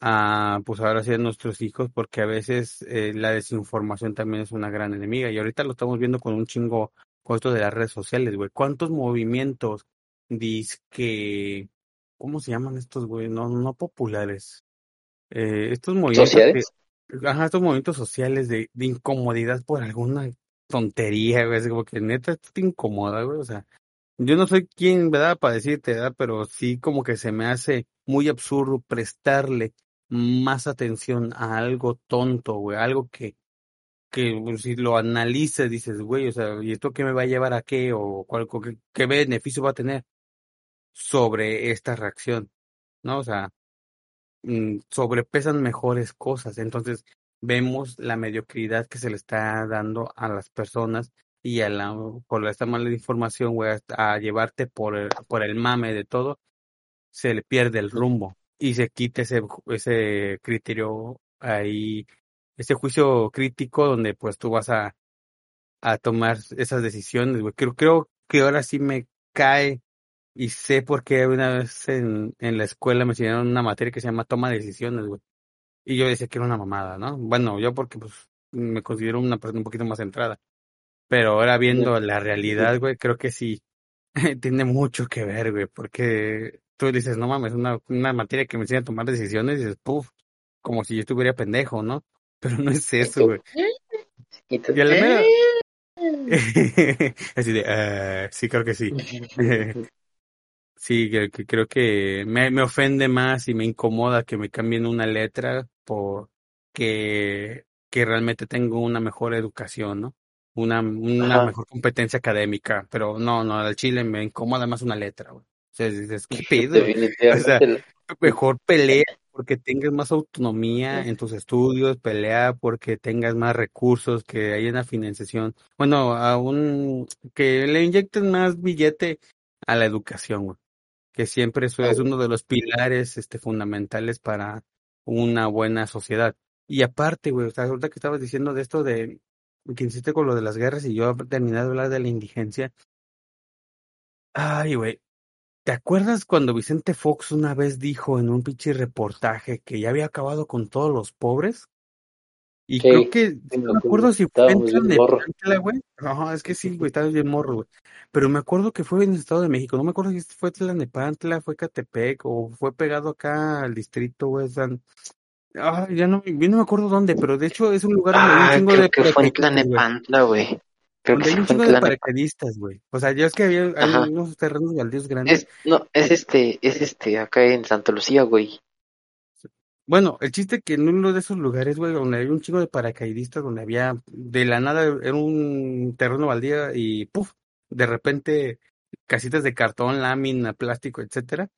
A: a, pues ahora sí a nuestros hijos, porque a veces eh, la desinformación también es una gran enemiga. Y ahorita lo estamos viendo con un chingo, con esto de las redes sociales, güey. ¿Cuántos movimientos que ¿cómo se llaman estos, güey? No, no populares. Eh, estos movimientos que,
B: sociedades,
A: ajá, estos movimientos sociales de, de incomodidad por alguna tontería, güey. Es como que neta esto te incomoda, güey. O sea, yo no soy quien, ¿verdad? Para decirte, ¿verdad? Pero sí como que se me hace muy absurdo prestarle más atención a algo tonto, güey, algo que, que pues, si lo analices dices, güey, o sea, ¿y esto qué me va a llevar a qué? O cuál, qué, qué beneficio va a tener sobre esta reacción, ¿no? O sea, mm, sobrepesan mejores cosas. Entonces, vemos la mediocridad que se le está dando a las personas y a la, por esta mala información, güey, a, llevarte por el, por el mame de todo, se le pierde el rumbo y se quita ese, ese criterio ahí, ese juicio crítico donde pues tú vas a, a tomar esas decisiones, güey. Creo, creo que ahora sí me cae y sé por qué una vez en, en la escuela me enseñaron una materia que se llama toma de decisiones, güey. Y yo decía que era una mamada, ¿no? Bueno, yo porque pues me considero una persona un poquito más centrada. Pero ahora viendo la realidad, güey, creo que sí tiene mucho que ver, güey, porque tú dices, no mames, una, una materia que me enseña a tomar decisiones y dices, puf, como si yo estuviera pendejo, ¿no? Pero no es eso, güey.
B: y tú,
A: Y a la mera,
B: "Eh".
A: así de, "Ah, sí, creo que sí. Sí, que, que creo que me, me ofende más y me incomoda que me cambien una letra por que que realmente tengo una mejor educación, ¿no? Una, una mejor competencia académica, pero no, no, al chile me incomoda más una letra, güey. O sea, dices, ¿qué pedo? O sea, mejor pelea porque tengas más autonomía en tus estudios, pelea porque tengas más recursos, que haya una financiación. Bueno, aún que le inyecten más billete a la educación, güey. Que siempre eso es uno de los pilares este, fundamentales para una buena sociedad. Y aparte, güey, o sea, ahorita que estabas diciendo de esto de que insiste con lo de las guerras y yo terminé de hablar de la indigencia. Ay, güey, ¿Te acuerdas cuando Vicente Fox una vez dijo en un pinche reportaje que ya había acabado con todos los pobres? Y creo que, no me acuerdo si fue en Tlanepantla, güey. No, es que sí, güey, estaba bien morro, güey. Pero me acuerdo que fue en el Estado de México. No me acuerdo si fue Tlanepantla, fue Catepec o fue pegado acá al distrito, güey. San... Ah, ya no, yo no me acuerdo dónde, pero de hecho es un lugar donde hay un
B: ah,
A: chingo de...
B: que fue en Tlanepantla, güey.
A: Donde hay un chingo de paracaidistas, güey. O sea, ya es que había hay unos terrenos baldíos grandes.
B: Es, no, es este, es este, acá en Santa Lucía, güey.
A: Bueno, el chiste que en uno de esos lugares, güey, donde hay un chingo de paracaidistas, donde había de la nada era un terreno baldío y puf, de repente casitas de cartón, lámina, plástico, etcétera.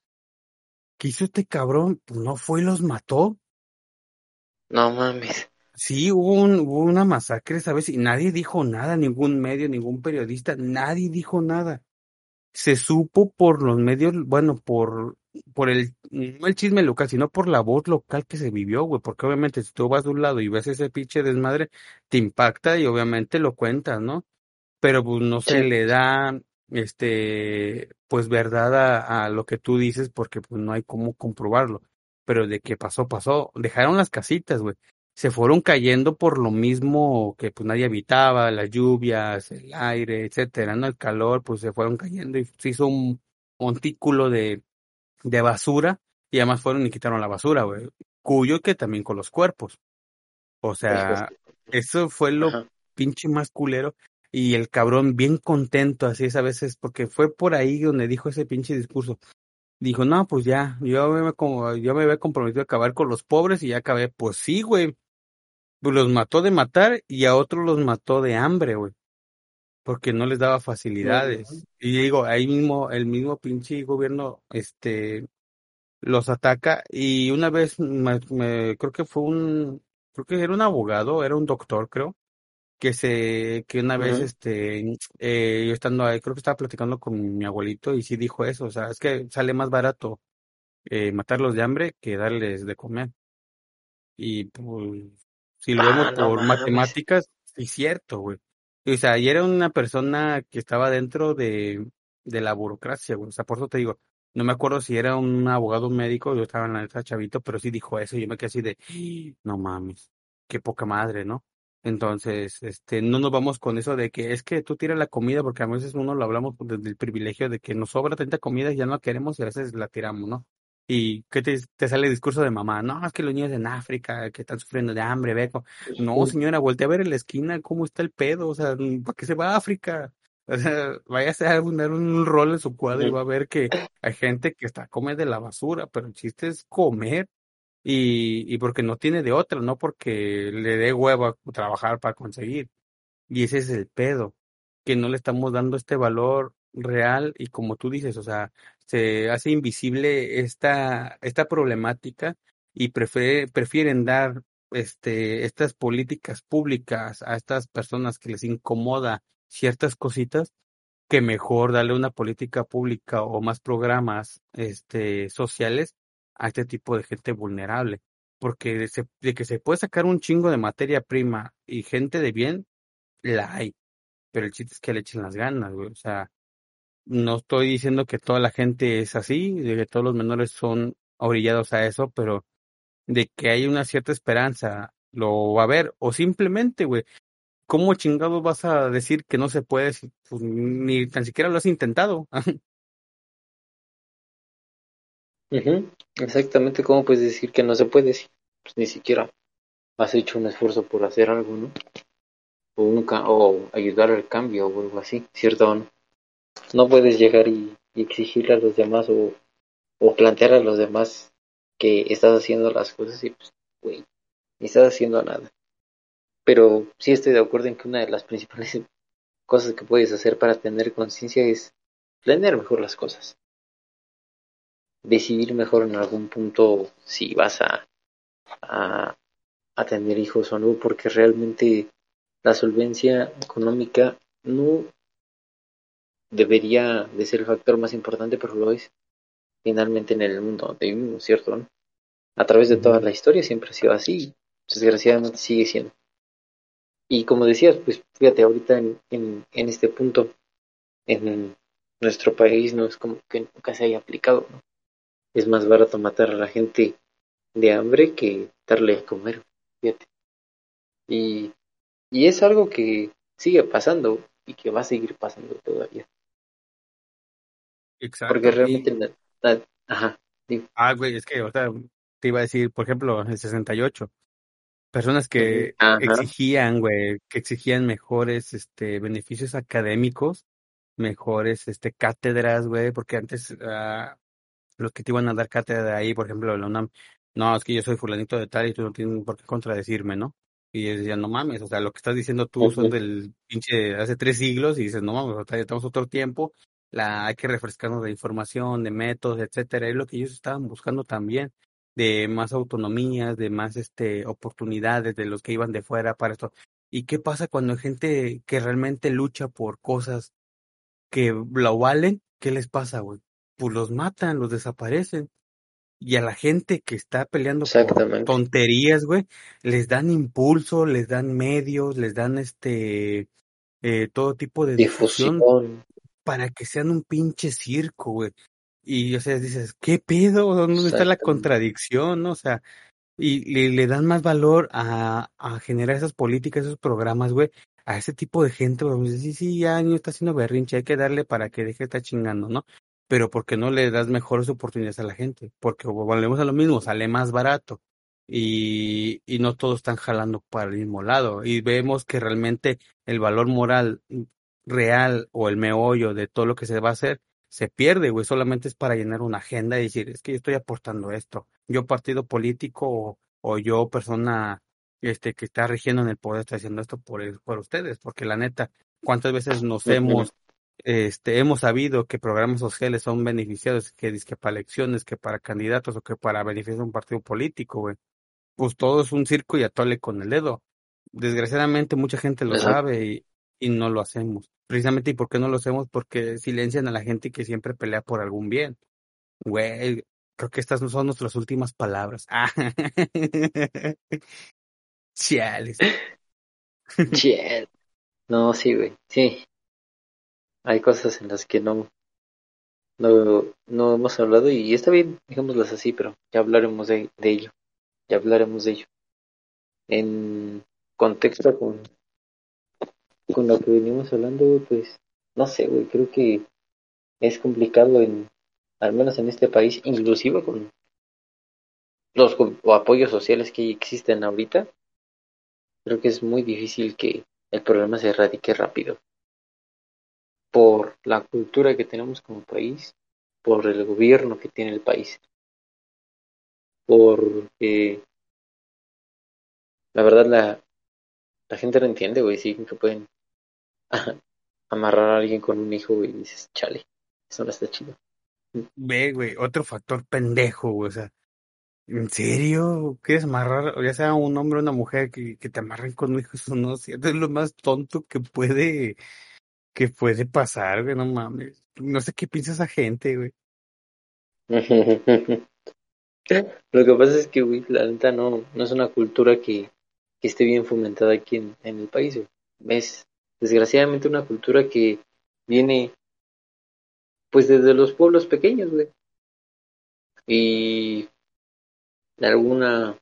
A: ¿Qué hizo este cabrón? Pues no fue y los mató.
B: No mames.
A: Sí, hubo, un, hubo una masacre, ¿sabes? Y nadie dijo nada, ningún medio, ningún periodista, nadie dijo nada. Se supo por los medios, bueno, por, por el, no el chisme local, sino por la voz local que se vivió, güey, porque obviamente si tú vas de un lado y ves ese pinche desmadre, te impacta y obviamente lo cuentas, ¿no? Pero pues no se le da, este, pues verdad a, a lo que tú dices porque pues no hay cómo comprobarlo. Pero de que pasó, pasó. Dejaron las casitas, güey se fueron cayendo por lo mismo que pues nadie habitaba, las lluvias, el aire, etcétera, ¿no? El calor, pues se fueron cayendo y se hizo un montículo de, de basura y además fueron y quitaron la basura, güey. Cuyo que también con los cuerpos. O sea, eso fue lo pinche más culero. Y el cabrón bien contento, así es a veces, porque fue por ahí donde dijo ese pinche discurso dijo, no, pues ya, yo me, como, yo me había comprometido a acabar con los pobres y ya acabé. Pues sí, güey, pues los mató de matar y a otros los mató de hambre, güey. Porque no les daba facilidades. Y digo, ahí mismo, el mismo pinche gobierno, este, los ataca. Y una vez, me, creo que fue un, creo que era un abogado, era un doctor, creo, que se, que una vez, este, eh, yo estando ahí, creo que estaba platicando con mi abuelito y sí dijo eso, o sea, es que sale más barato eh, matarlos de hambre que darles de comer. Y pues si lo vemos ah, por matemáticas, sí es cierto, güey. O sea, y era una persona que estaba dentro de, de la burocracia, güey. O sea, por eso te digo, no me acuerdo si era un abogado médico, yo estaba en la chavito, pero sí dijo eso, y yo me quedé así de, no mames, qué poca madre, ¿no? Entonces, este, no nos vamos con eso de que es que tú tiras la comida, porque a veces uno lo hablamos desde el privilegio de que nos sobra tanta comida y ya no la queremos y a veces la tiramos, ¿no? y ¿qué te, te, sale el discurso de mamá? No, es que los niños en África que están sufriendo de hambre, beco. No, señora, voltea a ver en la esquina cómo está el pedo, o sea, ¿para qué se va a África? O sea, vaya a dar un, rol en su cuadro y va a ver que hay gente que está come de la basura, pero el chiste es comer y, y porque no tiene de otra, no porque le dé huevo a trabajar para conseguir. Y ese es el pedo, que no le estamos dando este valor real y como tú dices, o sea, se hace invisible esta, esta problemática y prefiere, prefieren dar este, estas políticas públicas a estas personas que les incomoda ciertas cositas que mejor darle una política pública o más programas este, sociales a este tipo de gente vulnerable. Porque de, que se puede sacar un chingo de materia prima y gente de bien, la hay. Pero el chiste es que le echen las ganas, güey. O sea, no estoy diciendo que toda la gente es así, de que todos los menores son orillados a eso, pero de que hay una cierta esperanza, lo va a haber, o simplemente, güey, ¿cómo chingados vas a decir que no se puede pues, ni tan siquiera lo has intentado?
B: Exactamente, ¿cómo puedes decir que no se puede si pues, ni siquiera has hecho un esfuerzo por hacer algo, ¿no? O, o ayudar al cambio o algo así, ¿cierto no? no puedes llegar y, exigirle a los demás o, o plantear a los demás que estás haciendo las cosas y pues, güey, ni estás haciendo nada. Pero sí estoy de acuerdo en que una de las principales cosas que puedes hacer para tener conciencia es planear mejor las cosas. Decidir mejor en algún punto si vas a, a, a tener hijos o no, porque realmente la solvencia económica no debería de ser el factor más importante, pero lo es finalmente en el mundo donde vivimos, ¿cierto? A través de toda la historia siempre ha sido así, desgraciadamente sigue siendo. Y como decías, pues fíjate, ahorita en, en, en este punto, en nuestro país no es como que nunca se haya aplicado, ¿no? Es más barato matar a la gente de hambre que darle a comer, fíjate. Y, y es algo que sigue pasando y que va a seguir pasando todavía.
A: Exacto.
B: Porque realmente, la, la, ajá. Digo.
A: Ah, güey, es que, o sea, te iba a decir, por ejemplo, en el 68, personas que
B: Ajá.
A: exigían, güey, que exigían mejores, este, beneficios académicos, mejores, este, cátedras, güey, porque antes, uh, los que te iban a dar cátedra de ahí, por ejemplo, la UNAM, no, es que yo soy fulanito de tal y tú no tienes por qué contradecirme, ¿no? Y decían, no mames, o sea, lo que estás diciendo tú son del pinche hace tres siglos y dices, no mames, o sea, ya estamos otro tiempo, la, hay que refrescarnos de información, de métodos, etcétera, es lo que ellos estaban buscando también, de más autonomías, de más este oportunidades de los que iban de fuera para esto. ¿Y qué pasa cuando hay gente que realmente lucha por cosas que lo valen? ¿Qué les pasa, güey? Pues los matan, los desaparecen. Y a la gente que está peleando por tonterías, güey, les dan impulso, les dan medios, les dan este eh, todo tipo de
B: difusión,
A: difusión para que sean un pinche circo, güey. Y o sea, dices, ¿qué pedo? ¿Dónde está la contradicción? O sea, y le, le, dan más valor a, a generar esas políticas, esos programas, güey, a ese tipo de gente, güey. Sí, sí, ya no está haciendo berrinche, hay que darle para que deje de estar chingando, ¿no? Pero porque no le das mejores oportunidades a la gente, porque volvemos a lo mismo, sale más barato y, y no todos están jalando para el mismo lado. Y vemos que realmente el valor moral real o el meollo de todo lo que se va a hacer se pierde, güey, solamente es para llenar una agenda y decir, es que yo estoy aportando esto. Yo partido político o, o yo persona este que está rigiendo en el poder está haciendo esto por el, por ustedes, porque la neta, cuántas veces nos hemos este hemos sabido que programas sociales son beneficiados que para elecciones, que para candidatos o que para beneficiar un partido político, güey. Pues todo es un circo y atole con el dedo. Desgraciadamente mucha gente lo sabe y, y no lo hacemos. Precisamente, ¿y por qué no lo hacemos? Porque silencian a la gente que siempre pelea por algún bien. Güey, creo que estas no son nuestras últimas palabras. Ah. Chiales.
B: Chial. No, sí, güey, sí. Hay cosas en las que no, no, no hemos hablado y está bien, dejémoslas así, pero ya hablaremos de, de ello. Ya hablaremos de ello. En contexto con con lo que venimos hablando, pues, no sé, güey, creo que es complicado en, al menos en este país, inclusive con los apoyos sociales que existen ahorita, creo que es muy difícil que el problema se erradique rápido. Por la cultura que tenemos como país, por el gobierno que tiene el país, porque la verdad la, la gente no entiende, güey, sí, que pueden amarrar a alguien con un hijo y dices, chale, eso no está chido.
A: Ve, güey, otro factor pendejo, güey, o sea, ¿en serio? ¿Quieres amarrar, ya sea un hombre o una mujer, que, te amarren con un hijo? Eso no es lo más tonto que puede, que puede pasar, güey, no mames. No sé qué piensa esa gente, güey.
B: Lo que pasa es que, güey, la neta no, no es una cultura que, que esté bien fomentada aquí en, el país. Es desgraciadamente una cultura que viene pues desde los pueblos pequeños, güey. Y de alguna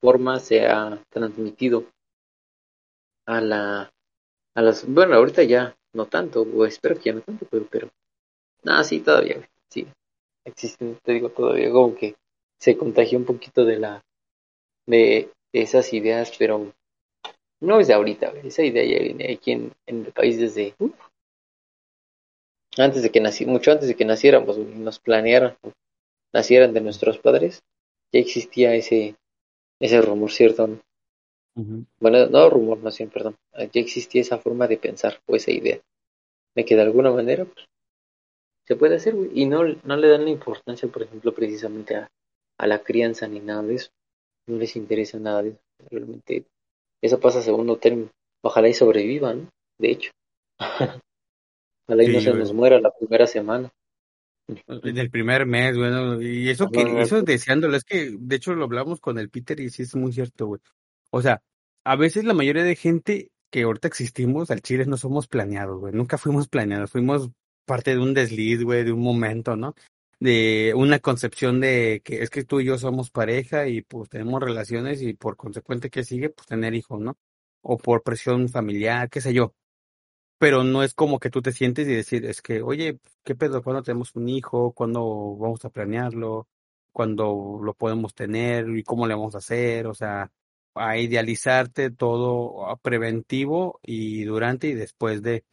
B: forma se ha transmitido a la a las bueno ahorita ya no tanto o espero que ya no tanto pero pero nada sí todavía sí existen te digo todavía como que se contagió un poquito de la de esas ideas pero no es de ahorita, esa idea ya viene aquí en, en el país desde uh, antes de que nací, mucho antes de que naciéramos, nos planearan, nacieran de nuestros padres, ya existía ese, ese rumor, ¿cierto? ¿no? Bueno, no rumor, más bien, perdón. Ya existía esa forma de pensar o esa idea. De que de alguna manera pues, se puede hacer, güey. Y no, no le dan la importancia, por ejemplo, precisamente a, a la crianza ni nada de eso. No les interesa nada de eso. Realmente eso pasa a segundo término. Ojalá y sobrevivan, de hecho. Ojalá y no se nos muera la primera semana.
A: En el primer mes, bueno, y eso que, eso deseándolo, es que de hecho lo hablamos con el Peter y sí es muy cierto, güey. O sea, a veces la mayoría de gente que ahorita existimos al Chile no somos planeados, güey. Nunca fuimos planeados, fuimos parte de un desliz, güey, de un momento, ¿no? De una concepción de que es que tú y yo somos pareja y pues tenemos relaciones y por consecuente que sigue, pues tener hijos, ¿no? O por presión familiar, qué sé yo pero no es como que tú te sientes y decir, es que, oye, ¿qué pedo? ¿Cuándo tenemos un hijo? ¿Cuándo vamos a planearlo? ¿Cuándo lo podemos tener? ¿Y cómo le vamos a hacer? O sea, a idealizarte todo preventivo y durante y después de.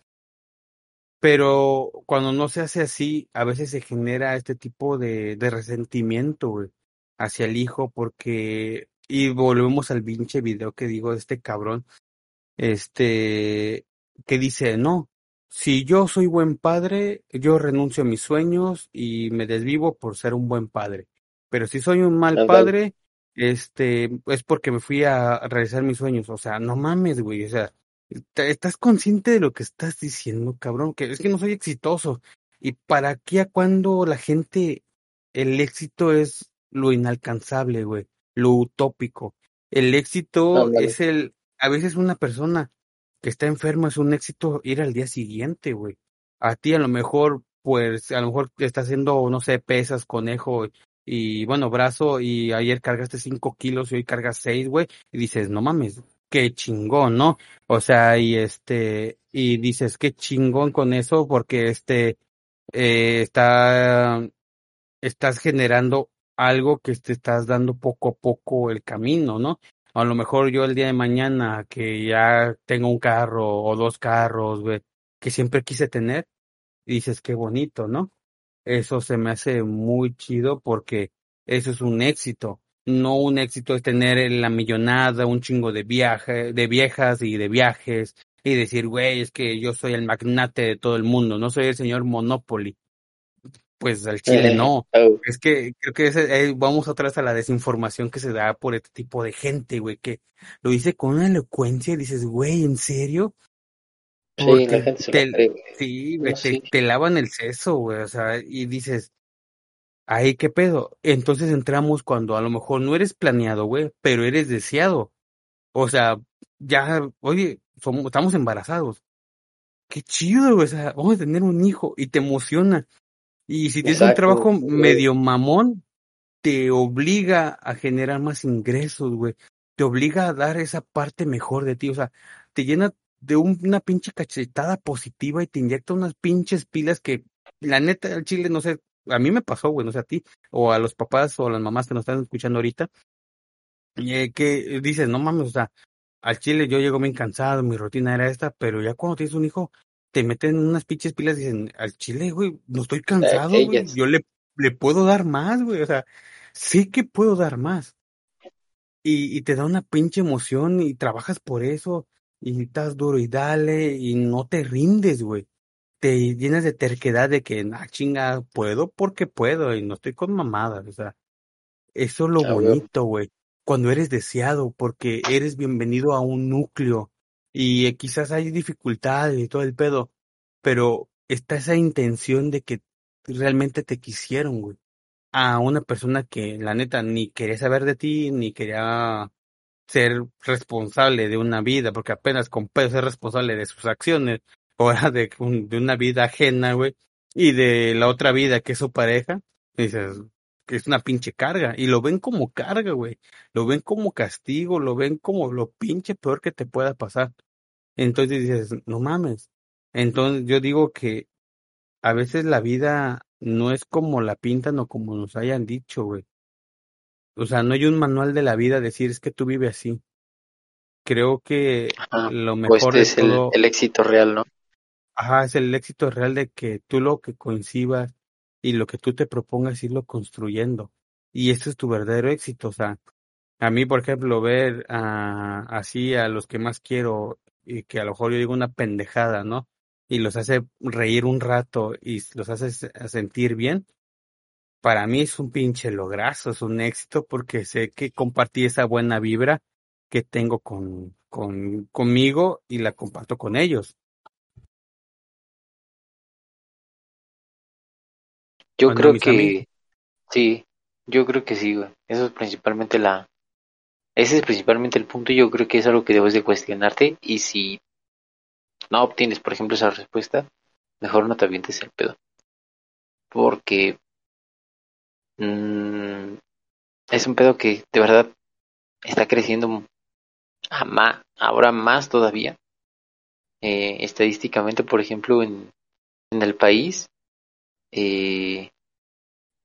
A: Pero cuando no se hace así, a veces se genera este tipo de, de resentimiento hacia el hijo porque, y volvemos al pinche video que digo de este cabrón, este, que dice, no, si yo soy buen padre, yo renuncio a mis sueños y me desvivo por ser un buen padre. Pero si soy un mal padre, este, es porque me fui a realizar mis sueños. O sea, no mames, güey. O sea, estás consciente de lo que estás diciendo, cabrón, que es que no soy exitoso. ¿Y para qué a cuando la gente, el éxito es lo inalcanzable, güey, lo utópico? El éxito es el, a veces una persona que está enfermo es un éxito ir al día siguiente, güey. A ti a lo mejor, pues, a lo mejor estás haciendo, no sé, pesas, conejo y, bueno, brazo y ayer cargaste cinco kilos y hoy cargas seis, güey. Y dices, no mames, qué chingón, ¿no? O sea, y este, y dices, qué chingón con eso porque este, eh, está, estás generando algo que te estás dando poco a poco el camino, ¿no? A lo mejor yo el día de mañana que ya tengo un carro o dos carros, güey, que siempre quise tener, dices qué bonito, ¿no? Eso se me hace muy chido porque eso es un éxito. No un éxito es tener la millonada, un chingo de viaje, de viejas y de viajes y decir, güey, es que yo soy el magnate de todo el mundo, no soy el señor Monopoly pues al Chile no. Oh. Es que creo que eh, vamos vez a la desinformación que se da por este tipo de gente, güey, que lo dice con una elocuencia y dices, güey, ¿en serio?
B: Sí, la gente se
A: te, Sí, te, lavan el seso, güey, o sea, y dices, ay, ¿qué pedo? Entonces entramos cuando a lo mejor no eres planeado, güey, pero eres deseado. O sea, ya, oye, somos, estamos embarazados. Qué chido, güey, o sea, vamos a tener un hijo y te emociona. Y si tienes un trabajo medio mamón, te obliga a generar más ingresos, güey. Te obliga a dar esa parte mejor de ti. O sea, te llena de una pinche cachetada positiva y te inyecta unas pinches pilas que, la neta, el chile, no sé, a mí me pasó, güey, no sé a ti, o a los papás o a las mamás que nos están escuchando ahorita, eh, que dices, no mames, o sea, al chile yo llego bien cansado, mi rutina era esta, pero ya cuando tienes un hijo, te meten unas pinches pilas y dicen, al chile, güey, no estoy cansado, güey, yo le, le puedo dar más, güey, o sea, sé que puedo dar más. Y, y te da una pinche emoción y trabajas por eso y estás duro y dale y no te rindes, güey. Te llenas de terquedad de que, ah, chinga, puedo porque puedo y no estoy con mamadas, o sea, eso es lo bonito, güey. Cuando eres deseado, porque eres bienvenido a un núcleo y eh, quizás hay dificultades y todo el pedo, pero está esa intención de que realmente te quisieron, güey. A una persona que la neta ni quería saber de ti, ni quería ser responsable de una vida, porque apenas con pedo ser responsable de sus acciones, o de, de una vida ajena, güey, y de la otra vida que es su pareja, dices, que es una pinche carga, y lo ven como carga, güey, lo ven como castigo, lo ven como lo pinche peor que te pueda pasar. Entonces dices, no mames. Entonces yo digo que a veces la vida no es como la pintan o como nos hayan dicho, güey. O sea, no hay un manual de la vida decir es que tú vives así. Creo que lo mejor
B: es el, el éxito real, ¿no?
A: Ajá, es el éxito real de que tú lo que coincidas y lo que tú te propongas irlo construyendo. Y ese es tu verdadero éxito. O sea, A mí, por ejemplo, ver a, así a los que más quiero y que a lo mejor yo digo una pendejada, ¿no? Y los hace reír un rato y los hace sentir bien, para mí es un pinche lograzo, es un éxito porque sé que compartí esa buena vibra que tengo con, con conmigo y la comparto con ellos.
B: Yo creo que sí, yo creo que sí, güey. Eso es principalmente la ese es principalmente el punto, yo creo que es algo que debes de cuestionarte y si no obtienes, por ejemplo, esa respuesta, mejor no te avientes el pedo. Porque mmm, es un pedo que de verdad está creciendo a más, ahora más todavía. Eh, estadísticamente, por ejemplo, en, en el país, eh,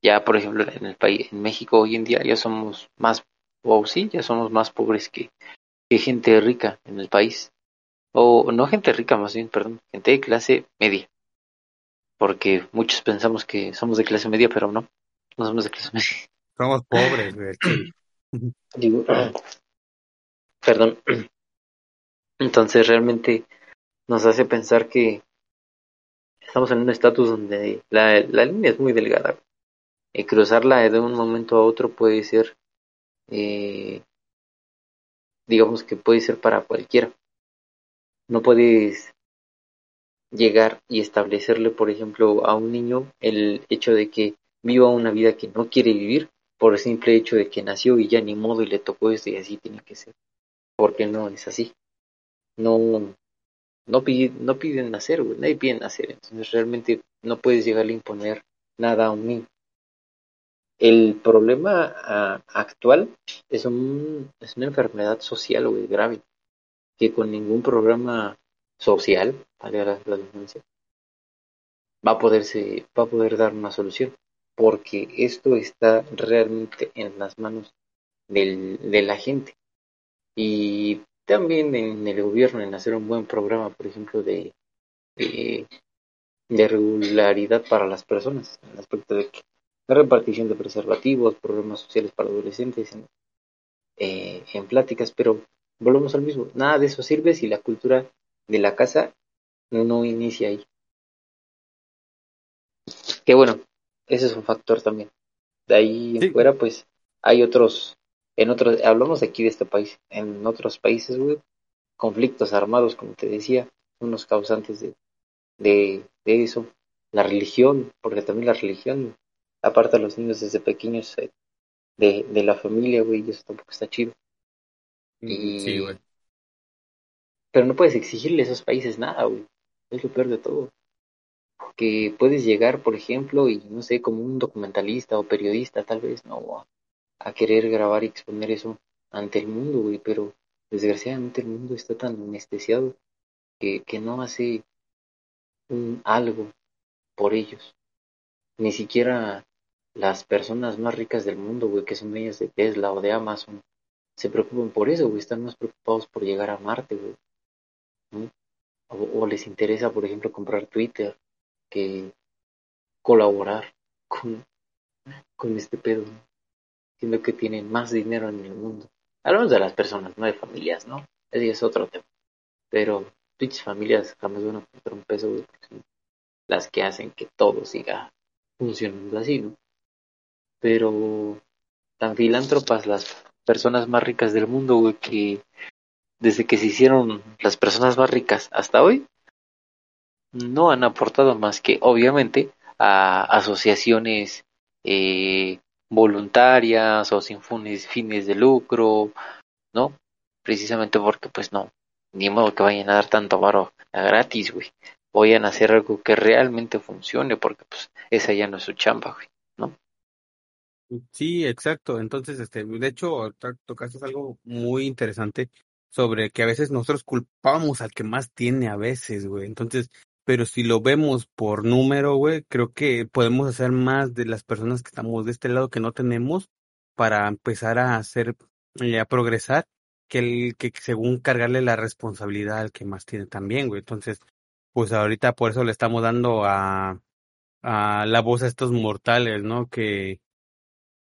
B: ya por ejemplo en el país, en México hoy en día ya somos más, o sí, ya somos más pobres que, que gente rica en el país. O no gente rica, más bien, perdón, gente de clase media. Porque muchos pensamos que somos de clase media, pero no, no somos de clase media.
A: Somos pobres,
B: Digo, perdón. Entonces realmente nos hace pensar que estamos en un estatus donde la, la, línea es muy delgada. Y cruzarla de un momento a otro puede ser, eh, digamos que puede ser para cualquiera. No puedes llegar y establecerle, por ejemplo, a un niño el hecho de que viva una vida que no quiere vivir por el simple hecho de que nació y ya ni modo y le tocó esto y así tiene que ser. Porque no es así. No, no, piden, no piden nacer, güey, nadie pide nacer. Entonces realmente no puedes llegar a imponer nada a un niño. El problema uh, actual es, un, es una enfermedad social, güey, grave, que con ningún programa social, vale la, la va a poderse, va a poder dar una solución, porque esto está realmente en las manos del, de la gente. Y también en el gobierno en hacer un buen programa, por ejemplo, de, de, regularidad para las personas, en el aspecto de que la repartición de preservativos, programas sociales para adolescentes, en, eh, en pláticas, pero volvemos al mismo, nada de eso sirve si la cultura de la casa no inicia ahí. Que bueno, ese es un factor también. De ahí en fuera, pues hay otros, en otros, hablamos aquí de este país, en otros países, güey, conflictos armados, como te decía, unos causantes de, de, de eso. La religión, porque también la religión aparta a los niños desde pequeños eh, de, de la familia, güey, y eso tampoco está chido.
A: Mm, y, sí, güey.
B: Pero no puedes exigirle a esos países nada, güey. Es lo peor de todo. Que puedes llegar, por ejemplo, y no sé, como un documentalista o periodista, tal vez, no, a querer grabar y exponer eso ante el mundo, güey, pero desgraciadamente el mundo está tan anestesiado que, que no hace un algo por ellos. Ni siquiera las personas más ricas del mundo, güey, que son ellas de Tesla o de Amazon, se preocupan por eso, güey, están más preocupados por llegar a Marte, güey. O, o, les interesa, por ejemplo, comprar Twitter que colaborar con, con este pedo, siendo que tienen más dinero en el mundo. Hablamos de las personas, no de familias, ¿no? Ese es otro tema. Pero dichas familias jamás van a poner un peso, güey, son las que hacen que todo siga funcionando así, ¿no? Pero tan filántropas las personas más ricas del mundo, güey, que desde que se hicieron las personas más ricas hasta hoy, no han aportado más que, obviamente, a asociaciones eh, voluntarias o sin fines de lucro, ¿no? Precisamente porque, pues no, ni modo que vayan a dar tanto varo a gratis, güey. Vayan a hacer algo que realmente funcione, porque, pues, esa ya no es su chamba, güey, ¿no?
A: Sí, exacto. Entonces, este, de hecho, tocaste algo muy interesante sobre que a veces nosotros culpamos al que más tiene a veces, güey. Entonces, pero si lo vemos por número, güey, creo que podemos hacer más de las personas que estamos de este lado que no tenemos para empezar a hacer, eh, a progresar, que el que según cargarle la responsabilidad al que más tiene también, güey. Entonces, pues ahorita por eso le estamos dando a, a la voz a estos mortales, ¿no? Que,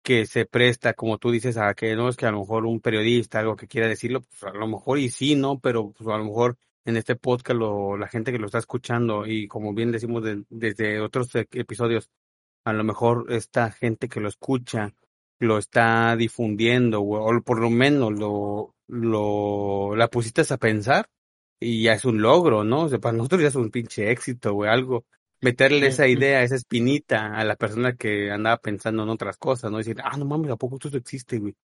A: que se presta, como tú dices, a que no es que a lo mejor un periodista, algo que quiera decirlo, pues a lo mejor y sí, ¿no? Pero pues a lo mejor en este podcast lo, la gente que lo está escuchando y como bien decimos desde otros e, episodios, a lo mejor esta gente que lo escucha lo está difundiendo o, por lo menos lo, lo la pusiste a pensar y ya es un logro, ¿no? O sea, para nosotros ya es un pinche éxito, güey, algo meterle esa idea, esa espinita a la persona que andaba pensando en otras cosas, ¿no? Decir, ah, no mames, ¿a poco esto existe, güey?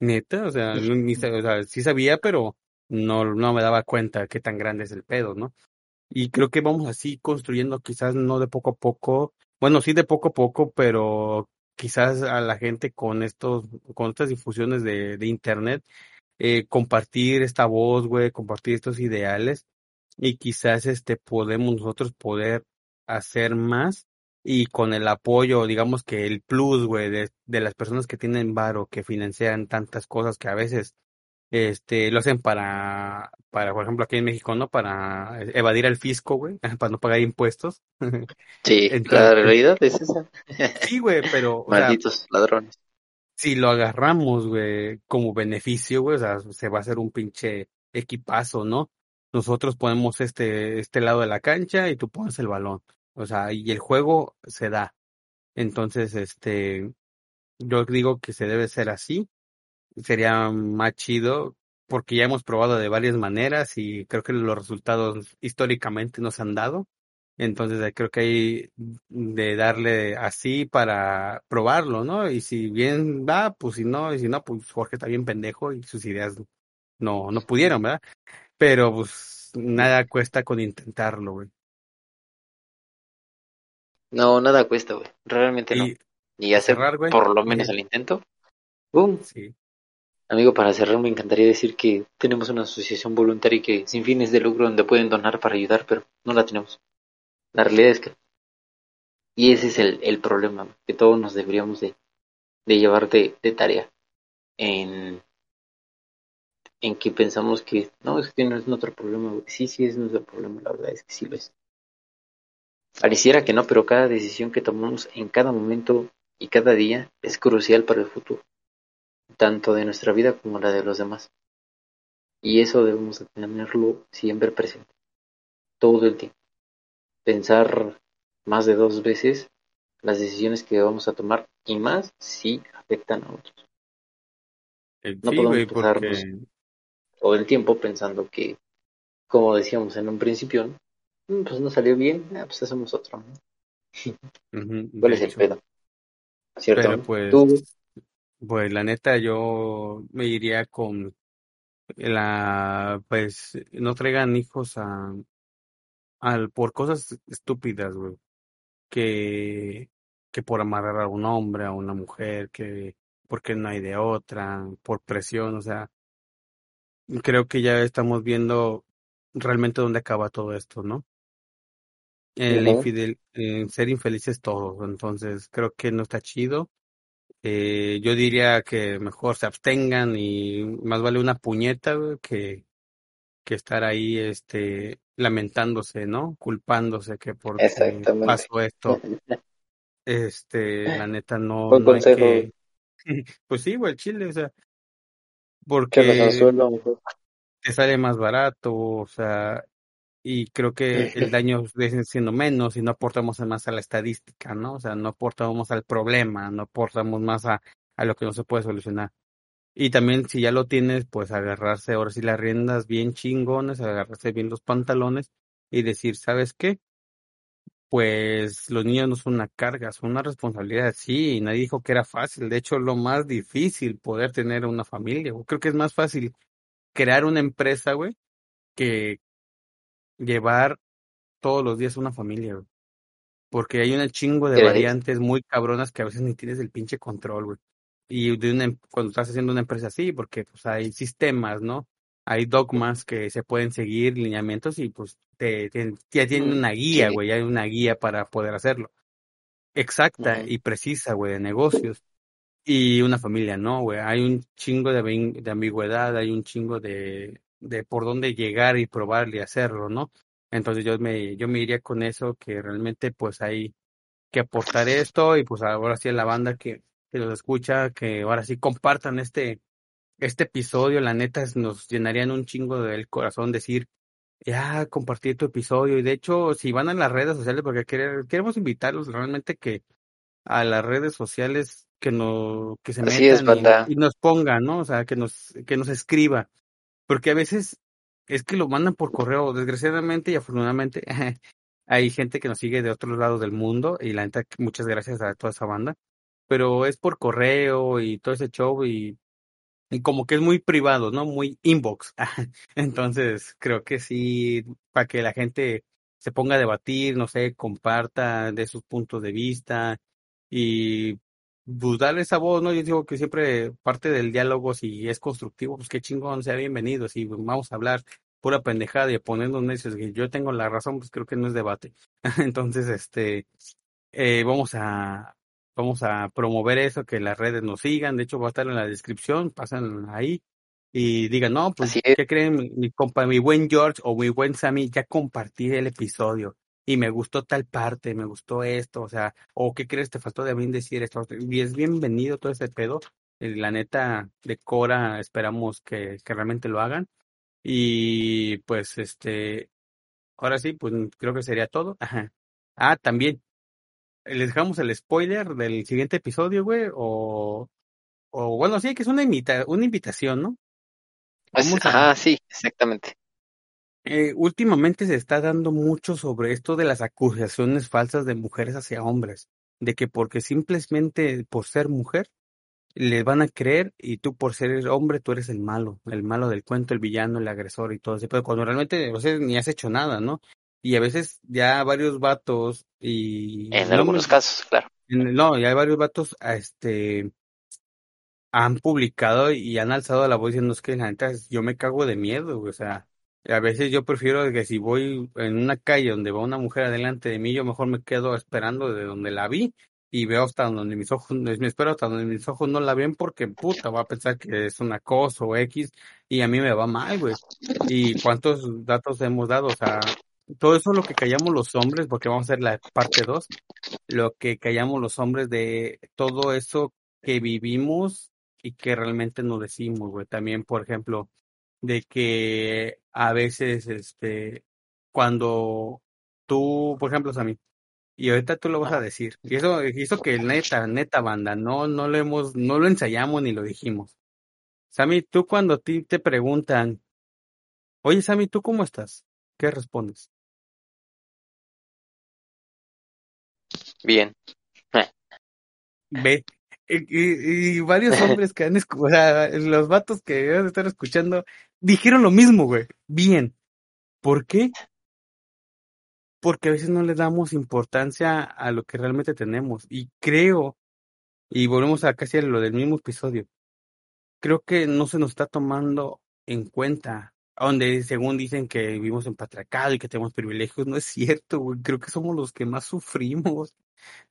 A: Neta, o sea, ni, o sea, sí sabía, pero no, no me daba cuenta qué tan grande es el pedo, ¿no? Y creo que vamos así construyendo, quizás no de poco a poco, bueno, sí de poco a poco, pero quizás a la gente con estos, con estas difusiones de, de internet, eh, compartir esta voz, güey, compartir estos ideales, y quizás este podemos nosotros poder hacer más y con el apoyo, digamos que el plus, güey, de, de las personas que tienen varo, que financian tantas cosas que a veces este lo hacen para, para, por ejemplo, aquí en México, ¿no? Para evadir al fisco, güey, para no pagar impuestos.
B: Sí, la realidad es esa.
A: Sí, güey, pero...
B: Malditos ladrones.
A: Si lo agarramos, güey, como beneficio, güey, o sea, se va a hacer un pinche equipazo, ¿no? Nosotros ponemos este, este lado de la cancha y tú pones el balón. O sea, y el juego se da. Entonces, este, yo digo que se debe ser así. Sería más chido porque ya hemos probado de varias maneras y creo que los resultados históricamente nos han dado. Entonces eh, creo que hay de darle así para probarlo, ¿no? Y si bien va, pues si no, y si no, pues Jorge está bien pendejo y sus ideas no, no pudieron, ¿verdad? Pero pues nada cuesta con intentarlo, güey.
B: No, nada cuesta, güey. Realmente no. Y hacer por lo menos el intento. ¡Bum! Sí. Amigo, para cerrar me encantaría decir que tenemos una asociación voluntaria que sin fines de lucro donde pueden donar para ayudar, pero no la tenemos. La realidad es que... Y ese es el, el problema que todos nos deberíamos de, de llevar de, tarea. En, en que pensamos que no, es que no es nuestro problema. Sí, sí es nuestro problema, la verdad es que sí lo es. Pareciera que no, pero cada decisión que tomamos en cada momento y cada día es crucial para el futuro, tanto de nuestra vida como la de los demás. Y eso debemos tenerlo siempre presente, todo el tiempo. Pensar más de dos veces las decisiones que vamos a tomar y más si afectan a otros.
A: Eh, no podemos pasarnos
B: todo el tiempo pensando que, como decíamos en un principio, Mm, pues no salió bien, ah, pues hacemos otro. ¿Cuál es el pedo? ¿Cierto?
A: pues, pues la neta yo me iría con la, pues no traigan hijos a, al por cosas estúpidas, güey. Que, que por amarrar a un hombre, a una mujer, que porque no hay de otra, por presión, o sea, creo que ya estamos viendo realmente dónde acaba todo esto, ¿no? el infidel, ser infelices todos. Entonces, creo que no está chido. Eh, yo diría que mejor se abstengan y más vale una puñeta que, que estar ahí este lamentándose, ¿no? Culpándose que por pasó esto. Este, la neta no, no hay que pues sí, güey, chile, o sea, porque te sale más barato, o sea, y creo que el daño viene siendo menos y no aportamos más a la estadística, ¿no? O sea, no aportamos al problema, no aportamos más a, a lo que no se puede solucionar. Y también si ya lo tienes, pues agarrarse ahora sí las riendas bien chingones, agarrarse bien los pantalones y decir, ¿sabes qué? Pues los niños no son una carga, son una responsabilidad, sí, y nadie dijo que era fácil. De hecho, lo más difícil poder tener una familia, creo que es más fácil crear una empresa, güey, que, llevar todos los días una familia, güey. Porque hay un chingo de variantes muy cabronas que a veces ni tienes el pinche control, güey. Y de una, em, cuando estás haciendo una empresa así, porque pues hay sistemas, ¿no? Hay dogmas que se pueden seguir, lineamientos, y pues te, ya tienen una guía, güey, hay una guía para poder hacerlo. Exacta y precisa, güey, de negocios. Y una familia, no, güey. Hay un chingo de, de ambigüedad, hay un chingo de, de por dónde llegar y probar y hacerlo, ¿no? Entonces yo me, yo me iría con eso, que realmente pues hay que aportar esto y pues ahora sí a la banda que, que los escucha, que ahora sí compartan este, este episodio, la neta nos llenarían un chingo del corazón decir, ya compartí tu episodio y de hecho si van a las redes sociales porque queremos invitarlos realmente que a las redes sociales que no que se metan y, nos pongan, ¿no? O sea, que nos que nos escriba, porque a veces es que lo mandan por correo, desgraciadamente y afortunadamente hay gente que nos sigue de otros lados del mundo y la neta muchas gracias a toda esa banda, pero es por correo y todo ese show y y como que es muy privado, ¿no? Muy inbox. Entonces, creo que sí, para que la gente se ponga a debatir, no sé, comparta de sus puntos de vista y pues darle esa voz, ¿no? Yo digo que siempre parte del diálogo, si es constructivo, pues qué chingón, sea bienvenido, si vamos a hablar pura pendejada y ponernos necios que yo tengo la razón, pues creo que no es debate. Entonces, este, eh, vamos a, vamos a promover eso, que las redes nos sigan, de hecho va a estar en la descripción, pasan ahí y digan, no, pues, ¿qué creen? Mi, mi, compa, mi buen George o mi buen Sammy, ya compartí el episodio y me gustó tal parte, me gustó esto, o sea, o qué crees, te faltó de mí decir esto, y es bienvenido todo este pedo, la neta de Cora esperamos que, que realmente lo hagan, y pues este, ahora sí, pues creo que sería todo, ajá. Ah, también, les dejamos el spoiler del siguiente episodio, güey, o, o bueno, sí, que es una, invita una invitación, ¿no?
B: ah, sí, exactamente.
A: Eh, últimamente se está dando mucho sobre esto de las acusaciones falsas de mujeres hacia hombres, de que porque simplemente por ser mujer les van a creer y tú por ser hombre tú eres el malo, el malo del cuento, el villano, el agresor y todo pero cuando realmente o sea, ni has hecho nada, ¿no? Y a veces ya varios vatos y...
B: En algunos casos, claro.
A: no, ya hay varios vatos este han publicado y han alzado la voz diciendo es que la neta yo me cago de miedo, o sea, a veces yo prefiero que si voy en una calle donde va una mujer adelante de mí, yo mejor me quedo esperando de donde la vi y veo hasta donde mis ojos, me espero hasta donde mis ojos no la ven porque puta va a pensar que es un acoso o X y a mí me va mal, güey. Y cuántos datos hemos dado, o sea, todo eso lo que callamos los hombres, porque vamos a hacer la parte 2, lo que callamos los hombres de todo eso que vivimos y que realmente no decimos, güey. También, por ejemplo, de que a veces, este, cuando tú, por ejemplo, Sammy, y ahorita tú lo vas a decir, y eso que neta, neta banda, no, no lo hemos, no lo ensayamos ni lo dijimos. Sammy, tú cuando a ti te preguntan, oye Sammy, ¿tú cómo estás? ¿Qué respondes?
B: Bien.
A: Ve, y, varios hombres que han escuchado, los vatos que deben estar escuchando, dijeron lo mismo, güey. Bien. ¿Por qué? Porque a veces no le damos importancia a lo que realmente tenemos. Y creo, y volvemos a casi a lo del mismo episodio, creo que no se nos está tomando en cuenta. Donde según dicen que vivimos en patriarcado y que tenemos privilegios, no es cierto, güey. Creo que somos los que más sufrimos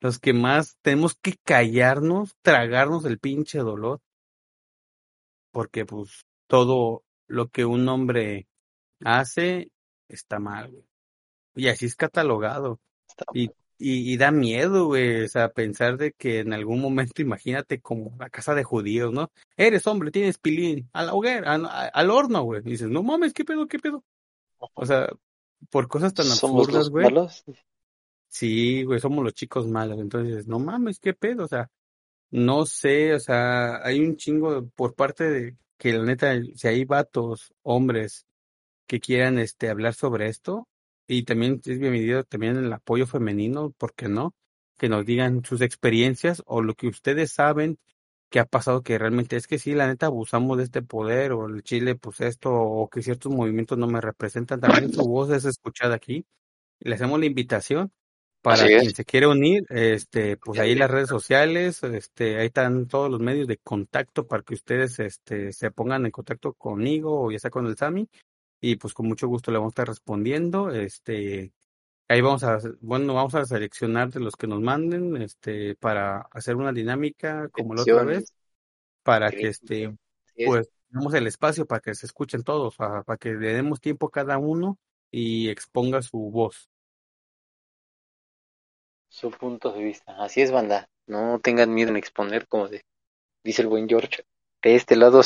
A: los que más tenemos que callarnos, tragarnos el pinche dolor, porque pues todo lo que un hombre hace está mal, güey. Y así es catalogado. Y, y, da miedo, güey, o sea, pensar de que en algún momento, imagínate como la casa de judíos, ¿no? Eres hombre, tienes pilín, a la hoguera, al horno, güey. dices, no mames, ¿qué pedo, qué pedo? O sea, por cosas tan absurdas, güey. Sí, güey, somos los chicos malos. Entonces, no mames, qué pedo, o sea, no sé, o sea, hay un chingo por parte de que la neta, si hay vatos, hombres que quieran este hablar sobre esto, y también es bienvenido también el apoyo femenino, ¿por qué no? Que nos digan sus experiencias o lo que ustedes saben que ha pasado que realmente es que sí, la neta abusamos de este poder o el Chile pues esto o que ciertos movimientos no me representan, también su voz es escuchada aquí. Le hacemos la invitación para quien se quiere unir, este, pues ahí las redes sociales, este, ahí están todos los medios de contacto para que ustedes, este, se pongan en contacto conmigo o ya sea con el Sami y pues con mucho gusto le vamos a estar respondiendo, este, ahí vamos a, bueno, vamos a seleccionar de los que nos manden, este, para hacer una dinámica como la otra vez, para que este, pues, tenemos el espacio para que se escuchen todos, para, que le demos tiempo cada uno y exponga su voz
B: su punto de vista. Así es, banda. no tengan miedo en exponer, como dice el buen George, de este lado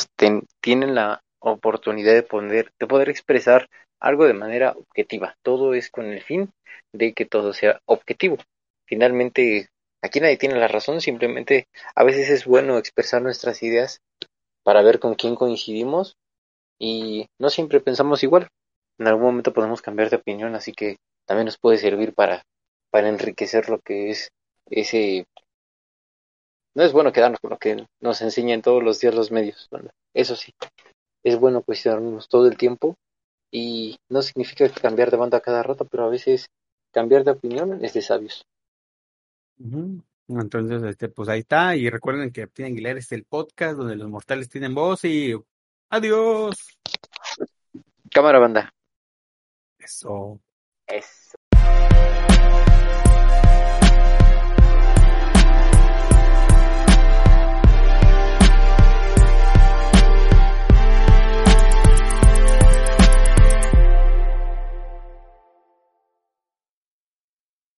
B: tienen la oportunidad de poder, de poder expresar algo de manera objetiva. Todo es con el fin de que todo sea objetivo. Finalmente, aquí nadie tiene la razón, simplemente a veces es bueno expresar nuestras ideas para ver con quién coincidimos y no siempre pensamos igual. En algún momento podemos cambiar de opinión, así que también nos puede servir para, para enriquecer lo que es ese... No es bueno quedarnos con lo que nos enseñan todos los días los medios, eso sí, es bueno cuestionarnos todo el tiempo y no significa cambiar de banda cada rato, pero a veces cambiar de opinión es de sabios.
A: Entonces, este, pues ahí está. Y recuerden que Tienen Aguilar es el podcast donde los mortales tienen voz y adiós.
B: Cámara banda.
A: Eso.
B: Eso.